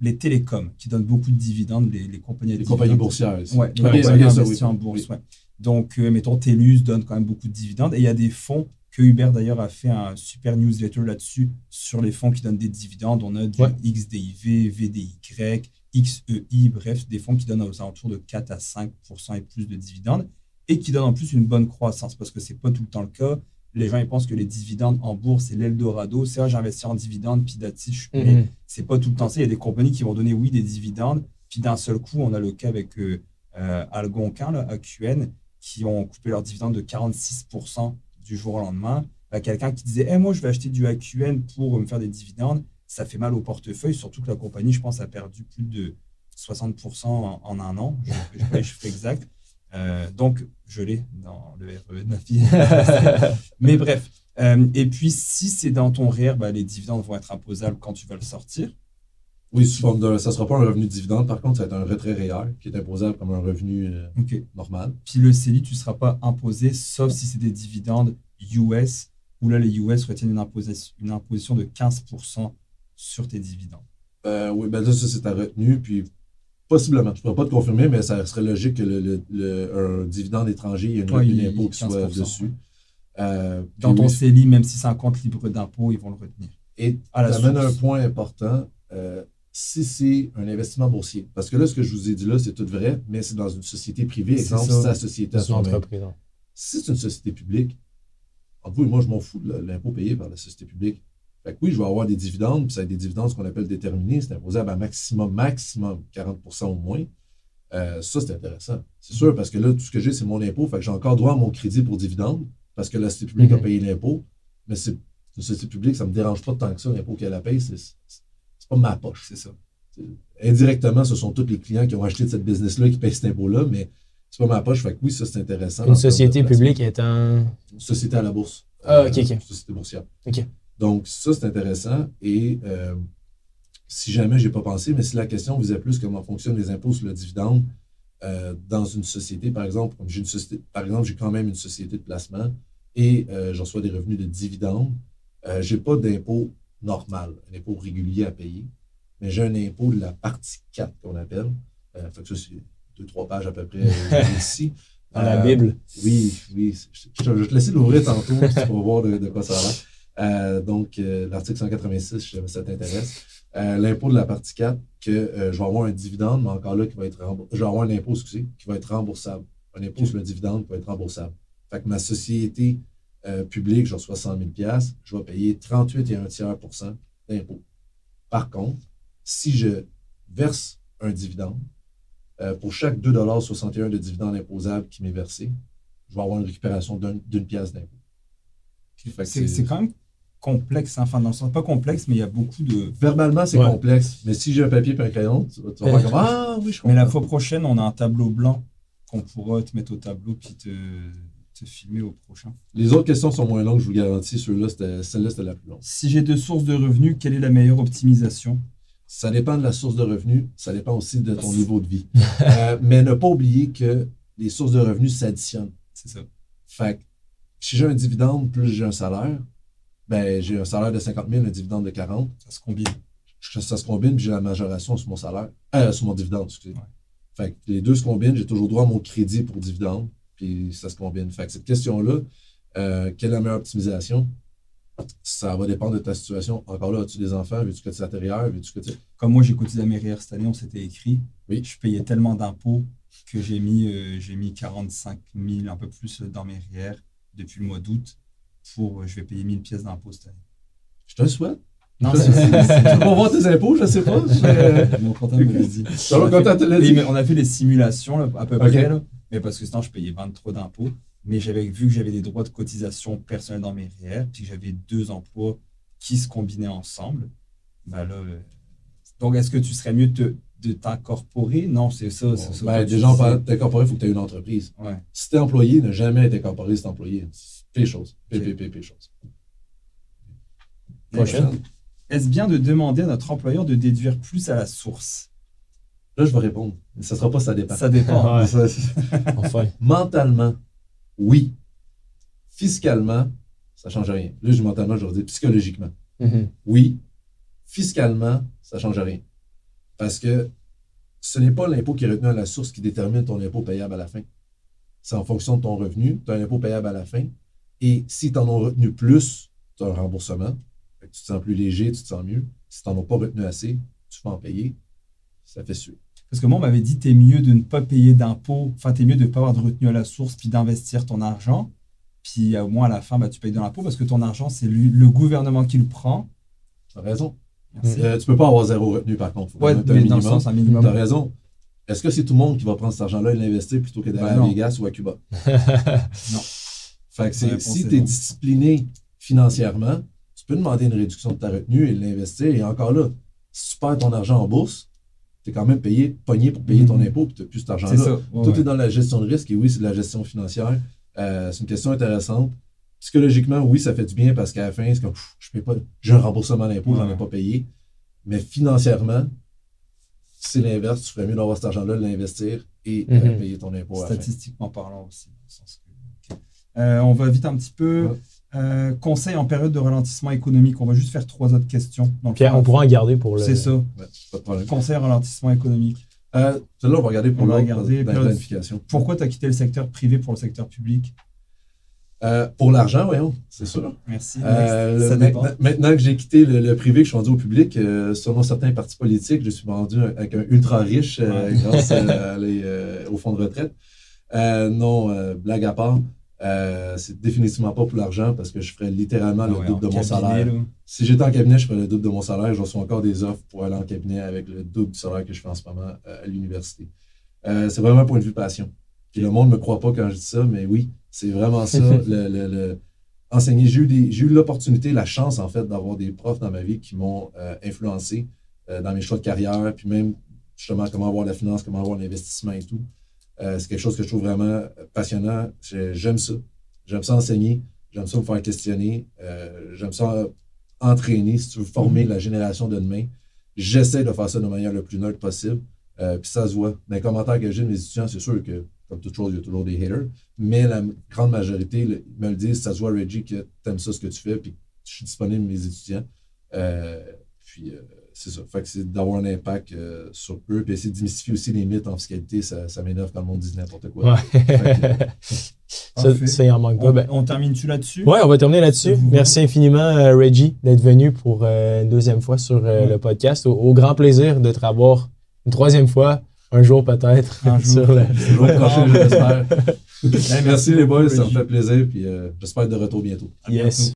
les télécoms qui donnent beaucoup de dividendes, les, compagnies Les compagnies boursières. Oui, les compagnies en bourse. Donc, euh, mettons, TELUS donne quand même beaucoup de dividendes. Et il y a des fonds que Hubert d'ailleurs a fait un super newsletter là-dessus sur les fonds qui donnent des dividendes. On a du XDIV, VDY, XEI, bref, des fonds qui donnent aux alentours de 4 à 5 et plus de dividendes et qui donnent en plus une bonne croissance parce que ce n'est pas tout le temps le cas. Les gens ils pensent que les dividendes en bourse, c'est l'Eldorado. C'est vrai, j'investis en dividendes, puis d'attitude, je mm-hmm. mais c'est pas tout le temps ça. Il y a des compagnies qui vont donner, oui, des dividendes, puis d'un seul coup, on a le cas avec euh, euh Algonquin, là, AQN, qui ont coupé leurs dividendes de 46 du jour au lendemain. Quelqu'un qui disait eh, Moi, je vais acheter du AQN pour me faire des dividendes, ça fait mal au portefeuille, surtout que la compagnie, je pense, a perdu plus de 60% en, un an. Je les chiffres exacts. Euh, donc, je l'ai dans le RE de ma fille. Mais bref. Euh, et puis, si c'est dans ton REER, bah, les dividendes vont être imposables quand tu vas le sortir. Oui, sous forme ça ne sera pas un revenu de dividende. Par contre, ça va être un retrait réel qui est imposable comme un revenu euh, normal. Puis le CELI, tu ne seras pas imposé, sauf si c'est des dividendes US, où là, les US retiennent une imposition, une imposition de 15% sur tes dividendes. Euh, oui, ben là, ça, c'est ta retenue. Puis, possiblement, je ne pourrais pas te confirmer, mais ça serait logique que le, le- le- un dividende étranger, il y ait une Ouais, d'impôt qui soit 15%, dessus. Euh, Dans ton oui, CELI, même si c'est un compte libre d'impôt, ils vont le retenir. Et tu amènes un point important. euh, si c'est un investissement boursier, parce que là, ce que je vous ai dit là, c'est tout vrai, mais c'est dans une société privée. Exemple, c'est la société à hein. Si c'est une société publique, entre vous et moi, je m'en fous de l'impôt payé par la société publique. Fait que oui, je vais avoir des dividendes, puis ça va être des dividendes, ce qu'on appelle déterminés, c'est imposable à maximum, maximum 40% au moins. Euh, ça, c'est intéressant. C'est sûr, parce que là, tout ce que j'ai, c'est mon impôt. Fait que j'ai encore droit à mon crédit pour dividende, parce que la société publique a Mhm. payé l'impôt. Mais c'est une société publique, ça ne me dérange pas tant que ça, l'impôt qu'elle a payé. C'est pas ma poche. C'est ça. Indirectement, ce sont tous les clients qui ont acheté de cette business-là qui payent cet impôt-là, mais c'est pas ma poche. Fait que oui, ça, c'est intéressant. Une société publique étant. Une société à la bourse. Ah, ok, ok. une Société boursière. Ok. Donc, ça, c'est intéressant. Et euh, si jamais je n'ai pas pensé, mais si la question vous est plus comment fonctionnent les impôts sur le dividende euh, dans une société, par exemple, j'ai une société, par exemple, j'ai quand même une société de placement et euh, je reçois des revenus de dividendes. Euh, je n'ai pas d'impôt normal, un impôt régulier à payer, mais j'ai un impôt de la partie 4 qu'on appelle. Euh, fait que ça, c'est deux, trois pages à peu près euh, ici. Dans la Euh, Bible. oui, oui. Je, je- je vais te laisser l'ouvrir tantôt pour voir de, de quoi ça a l'air. Euh, donc, l'article 186, si ça t'intéresse. L'impôt de la partie 4, que je vais avoir un dividende, mais encore là, qui va être remboursable. Je vais avoir un impôt, excusez, qui va être remboursable. Un impôt sur le dividende qui va être remboursable. Fait que ma société euh, publique, je reçois 100 000 je vais payer 38 et un tiers pour cent d'impôt. Par contre, si je verse un dividende, euh, pour chaque 2,61 de dividende imposable qui m'est versé, je vais avoir une récupération d'un- d'une pièce d'impôt. C'est quand même complexe, hein. enfin, dans le sens pas complexe, mais il y a beaucoup de. Verbalement, c'est Ouais. complexe, mais si j'ai un papier et un crayon, tu vas, tu vas voir comme Ah oui, je comprends. Mais la fois prochaine, on a un tableau blanc qu'on pourra te mettre au tableau puis te, te filmer au prochain. Les autres questions sont moins longues, je vous garantis. Celle-là, c'était la plus longue. Si j'ai deux sources de revenus, quelle est la meilleure optimisation? Ça dépend de la source de revenus, ça dépend aussi de ton niveau de vie. Euh, mais ne pas oublier que les sources de revenus s'additionnent. C'est ça. Fait que si j'ai un dividende plus j'ai un salaire, ben j'ai un salaire de 50 000, un dividende de 40. Ça se combine. ça se combine, puis j'ai la majoration sur mon salaire, euh, sur mon dividende, excusez. Ouais. Fait que les deux se combinent, j'ai toujours droit à mon crédit pour dividende, puis ça se combine. Fait que cette question-là, euh, quelle est la meilleure optimisation? Ça va dépendre de ta situation. Encore là, as-tu des enfants? Veux-tu que tu ailleurs? Veux-tu que tu... Comme moi, j'ai cotisé à mes REER cette année, on s'était écrit. Oui. Je payais tellement d'impôts que j'ai mis, euh, j'ai mis 45 000, un peu plus dans mes REER depuis le mois d'août. Pour, euh, je vais payer 1000 pièces d'impôts cette année. Je te le souhaite. Non, c'est. Pour voir tes impôts, je sais pas. Mon comptable me l'a dit. On a fait les simulations là, à peu près, là, mais parce que sinon je payais 23 d'impôts. Mais j'avais vu que j'avais des droits de cotisation personnels dans mes REER, puis que j'avais deux emplois qui se combinaient ensemble. Ben là, euh, donc est-ce que tu serais mieux de, de t'incorporer? Non, c'est ça. c'est ça Ben, déjà, de t'incorporer, il faut que tu aies une entreprise. Ouais. Si tu es employé, ne jamais être incorporé si tu employé. Chose. Pire chose. Prochaine. Est-ce bien de demander à notre employeur de déduire plus à la source? Là, je vais répondre. Mais ça sera pas ça dépend. Ça dépend. Ouais. Ça- Enfin. Mentalement, oui. Fiscalement, ça ne change rien. Là, je dis mentalement, je vais dire psychologiquement. Mhm. Oui. Fiscalement, ça ne change rien. Parce que ce n'est pas l'impôt qui est retenu à la source qui détermine ton impôt payable à la fin. C'est en fonction de ton revenu, tu as un impôt payable à la fin. Et si tu en as retenu plus, tu as un remboursement. Tu te sens plus léger, tu te sens mieux. Si tu n'en as pas retenu assez, tu vas en payer. Ça fait suer. Parce que moi, on m'avait dit t'es mieux de ne pas payer d'impôts, enfin, t'es mieux de ne pas avoir de retenue à la source, puis d'investir ton argent. Puis au moins, à la fin, bah, tu payes de l'impôt parce que ton argent, c'est le gouvernement qui le prend. Tu as raison. Euh, tu peux pas avoir zéro retenu, par contre. Faut ouais, mais un dans le sens, un minimum. Tu as raison. Est-ce que c'est tout le monde qui va prendre cet argent-là et l'investir plutôt que d'aller Ben à. Vegas ou à Cuba? Non. Fait que si tu es discipliné financièrement, tu peux demander une réduction de ta retenue et l'investir. Et encore là, si tu perds ton argent en bourse, tu es quand même payé, pogné pour payer ton Mhm. impôt et tu n'as plus cet argent-là. ouais, Tout ouais. est dans la gestion de risque et oui, c'est de la gestion financière. Euh, c'est une question intéressante. Psychologiquement, oui, ça fait du bien parce qu'à la fin, c'est comme pff, je paye pas, j'ai un remboursement d'impôt, j'en ai Ouais. pas payé. Mais financièrement, c'est l'inverse, tu ferais mieux d'avoir cet argent-là, de l'investir et Mhm. euh, payer ton impôt à la fin. Statistiquement parlant aussi. dans le sens que- ok. Euh, on va vite un petit peu. Euh, conseil en période de ralentissement économique. On va juste faire trois autres questions. Pierre, on pourra en garder pour le. C'est ça. Ouais, pas de problème. Conseil en ralentissement économique. Euh, Celle-là, on va regarder pour la planification. Pourquoi tu as quitté le secteur privé pour le secteur public? Euh, pour l'argent, voyons, c'est sûr. Merci. Euh, ça dépend. maintenant, maintenant que j'ai quitté le, le privé, que je suis rendu au public, euh, selon certains partis politiques, je suis vendu avec un ultra riche euh, Ouais. grâce à les, euh, au fonds de retraite. Euh, non, euh, blague à part, euh, c'est définitivement pas pour l'argent parce que je ferais littéralement le Ah ouais, double de mon cabinet, salaire. là. Si j'étais en cabinet, je ferais le double de mon salaire. Je reçois encore des offres pour aller en cabinet avec le double du salaire que je fais en ce moment euh, à l'université. Euh, c'est vraiment un point de vue passion. Puis le monde ne me croit pas quand je dis ça, mais oui, c'est vraiment ça. le, le- le- enseigner, j'ai eu, eu l'opportunité, la chance en fait d'avoir des profs dans ma vie qui m'ont euh, influencé dans mes choix de carrière, puis même justement comment avoir la finance, comment avoir l'investissement et tout. Euh, c'est quelque chose que je trouve vraiment passionnant. J'ai- J'aime ça. J'aime ça enseigner. J'aime ça me faire questionner. Euh, J'aime ça entraîner, si tu veux, former la génération de demain. J'essaie de faire ça de manière le plus neutre possible. Euh, puis ça se voit. Dans les commentaires que j'ai de mes étudiants, c'est sûr que, comme toute chose, il y a toujours des haters. Mais la grande majorité le- me le disent, ça se voit, Reggie, que tu aimes ça ce que tu fais, puis je suis disponible mes étudiants. Puis c'est ça. Fait que c'est d'avoir un impact euh, sur eux, puis essayer de démystifier aussi les mythes en fiscalité, ça, ça m'énerve quand le monde dit n'importe quoi. Ouais. ça, il en manque pas. On, Ben, on termine-tu là-dessus? Ouais, on va terminer là-dessus. Merci infiniment, euh, Reggie, d'être venu pour euh, une deuxième fois sur euh, Ouais. le podcast. Au, au grand plaisir de te revoir une troisième fois, un jour peut-être. Un jour. sur le- prochain, j'espère. Merci les boys, ça me fait plaisir, puis euh, j'espère être de retour bientôt. À Yes. bientôt.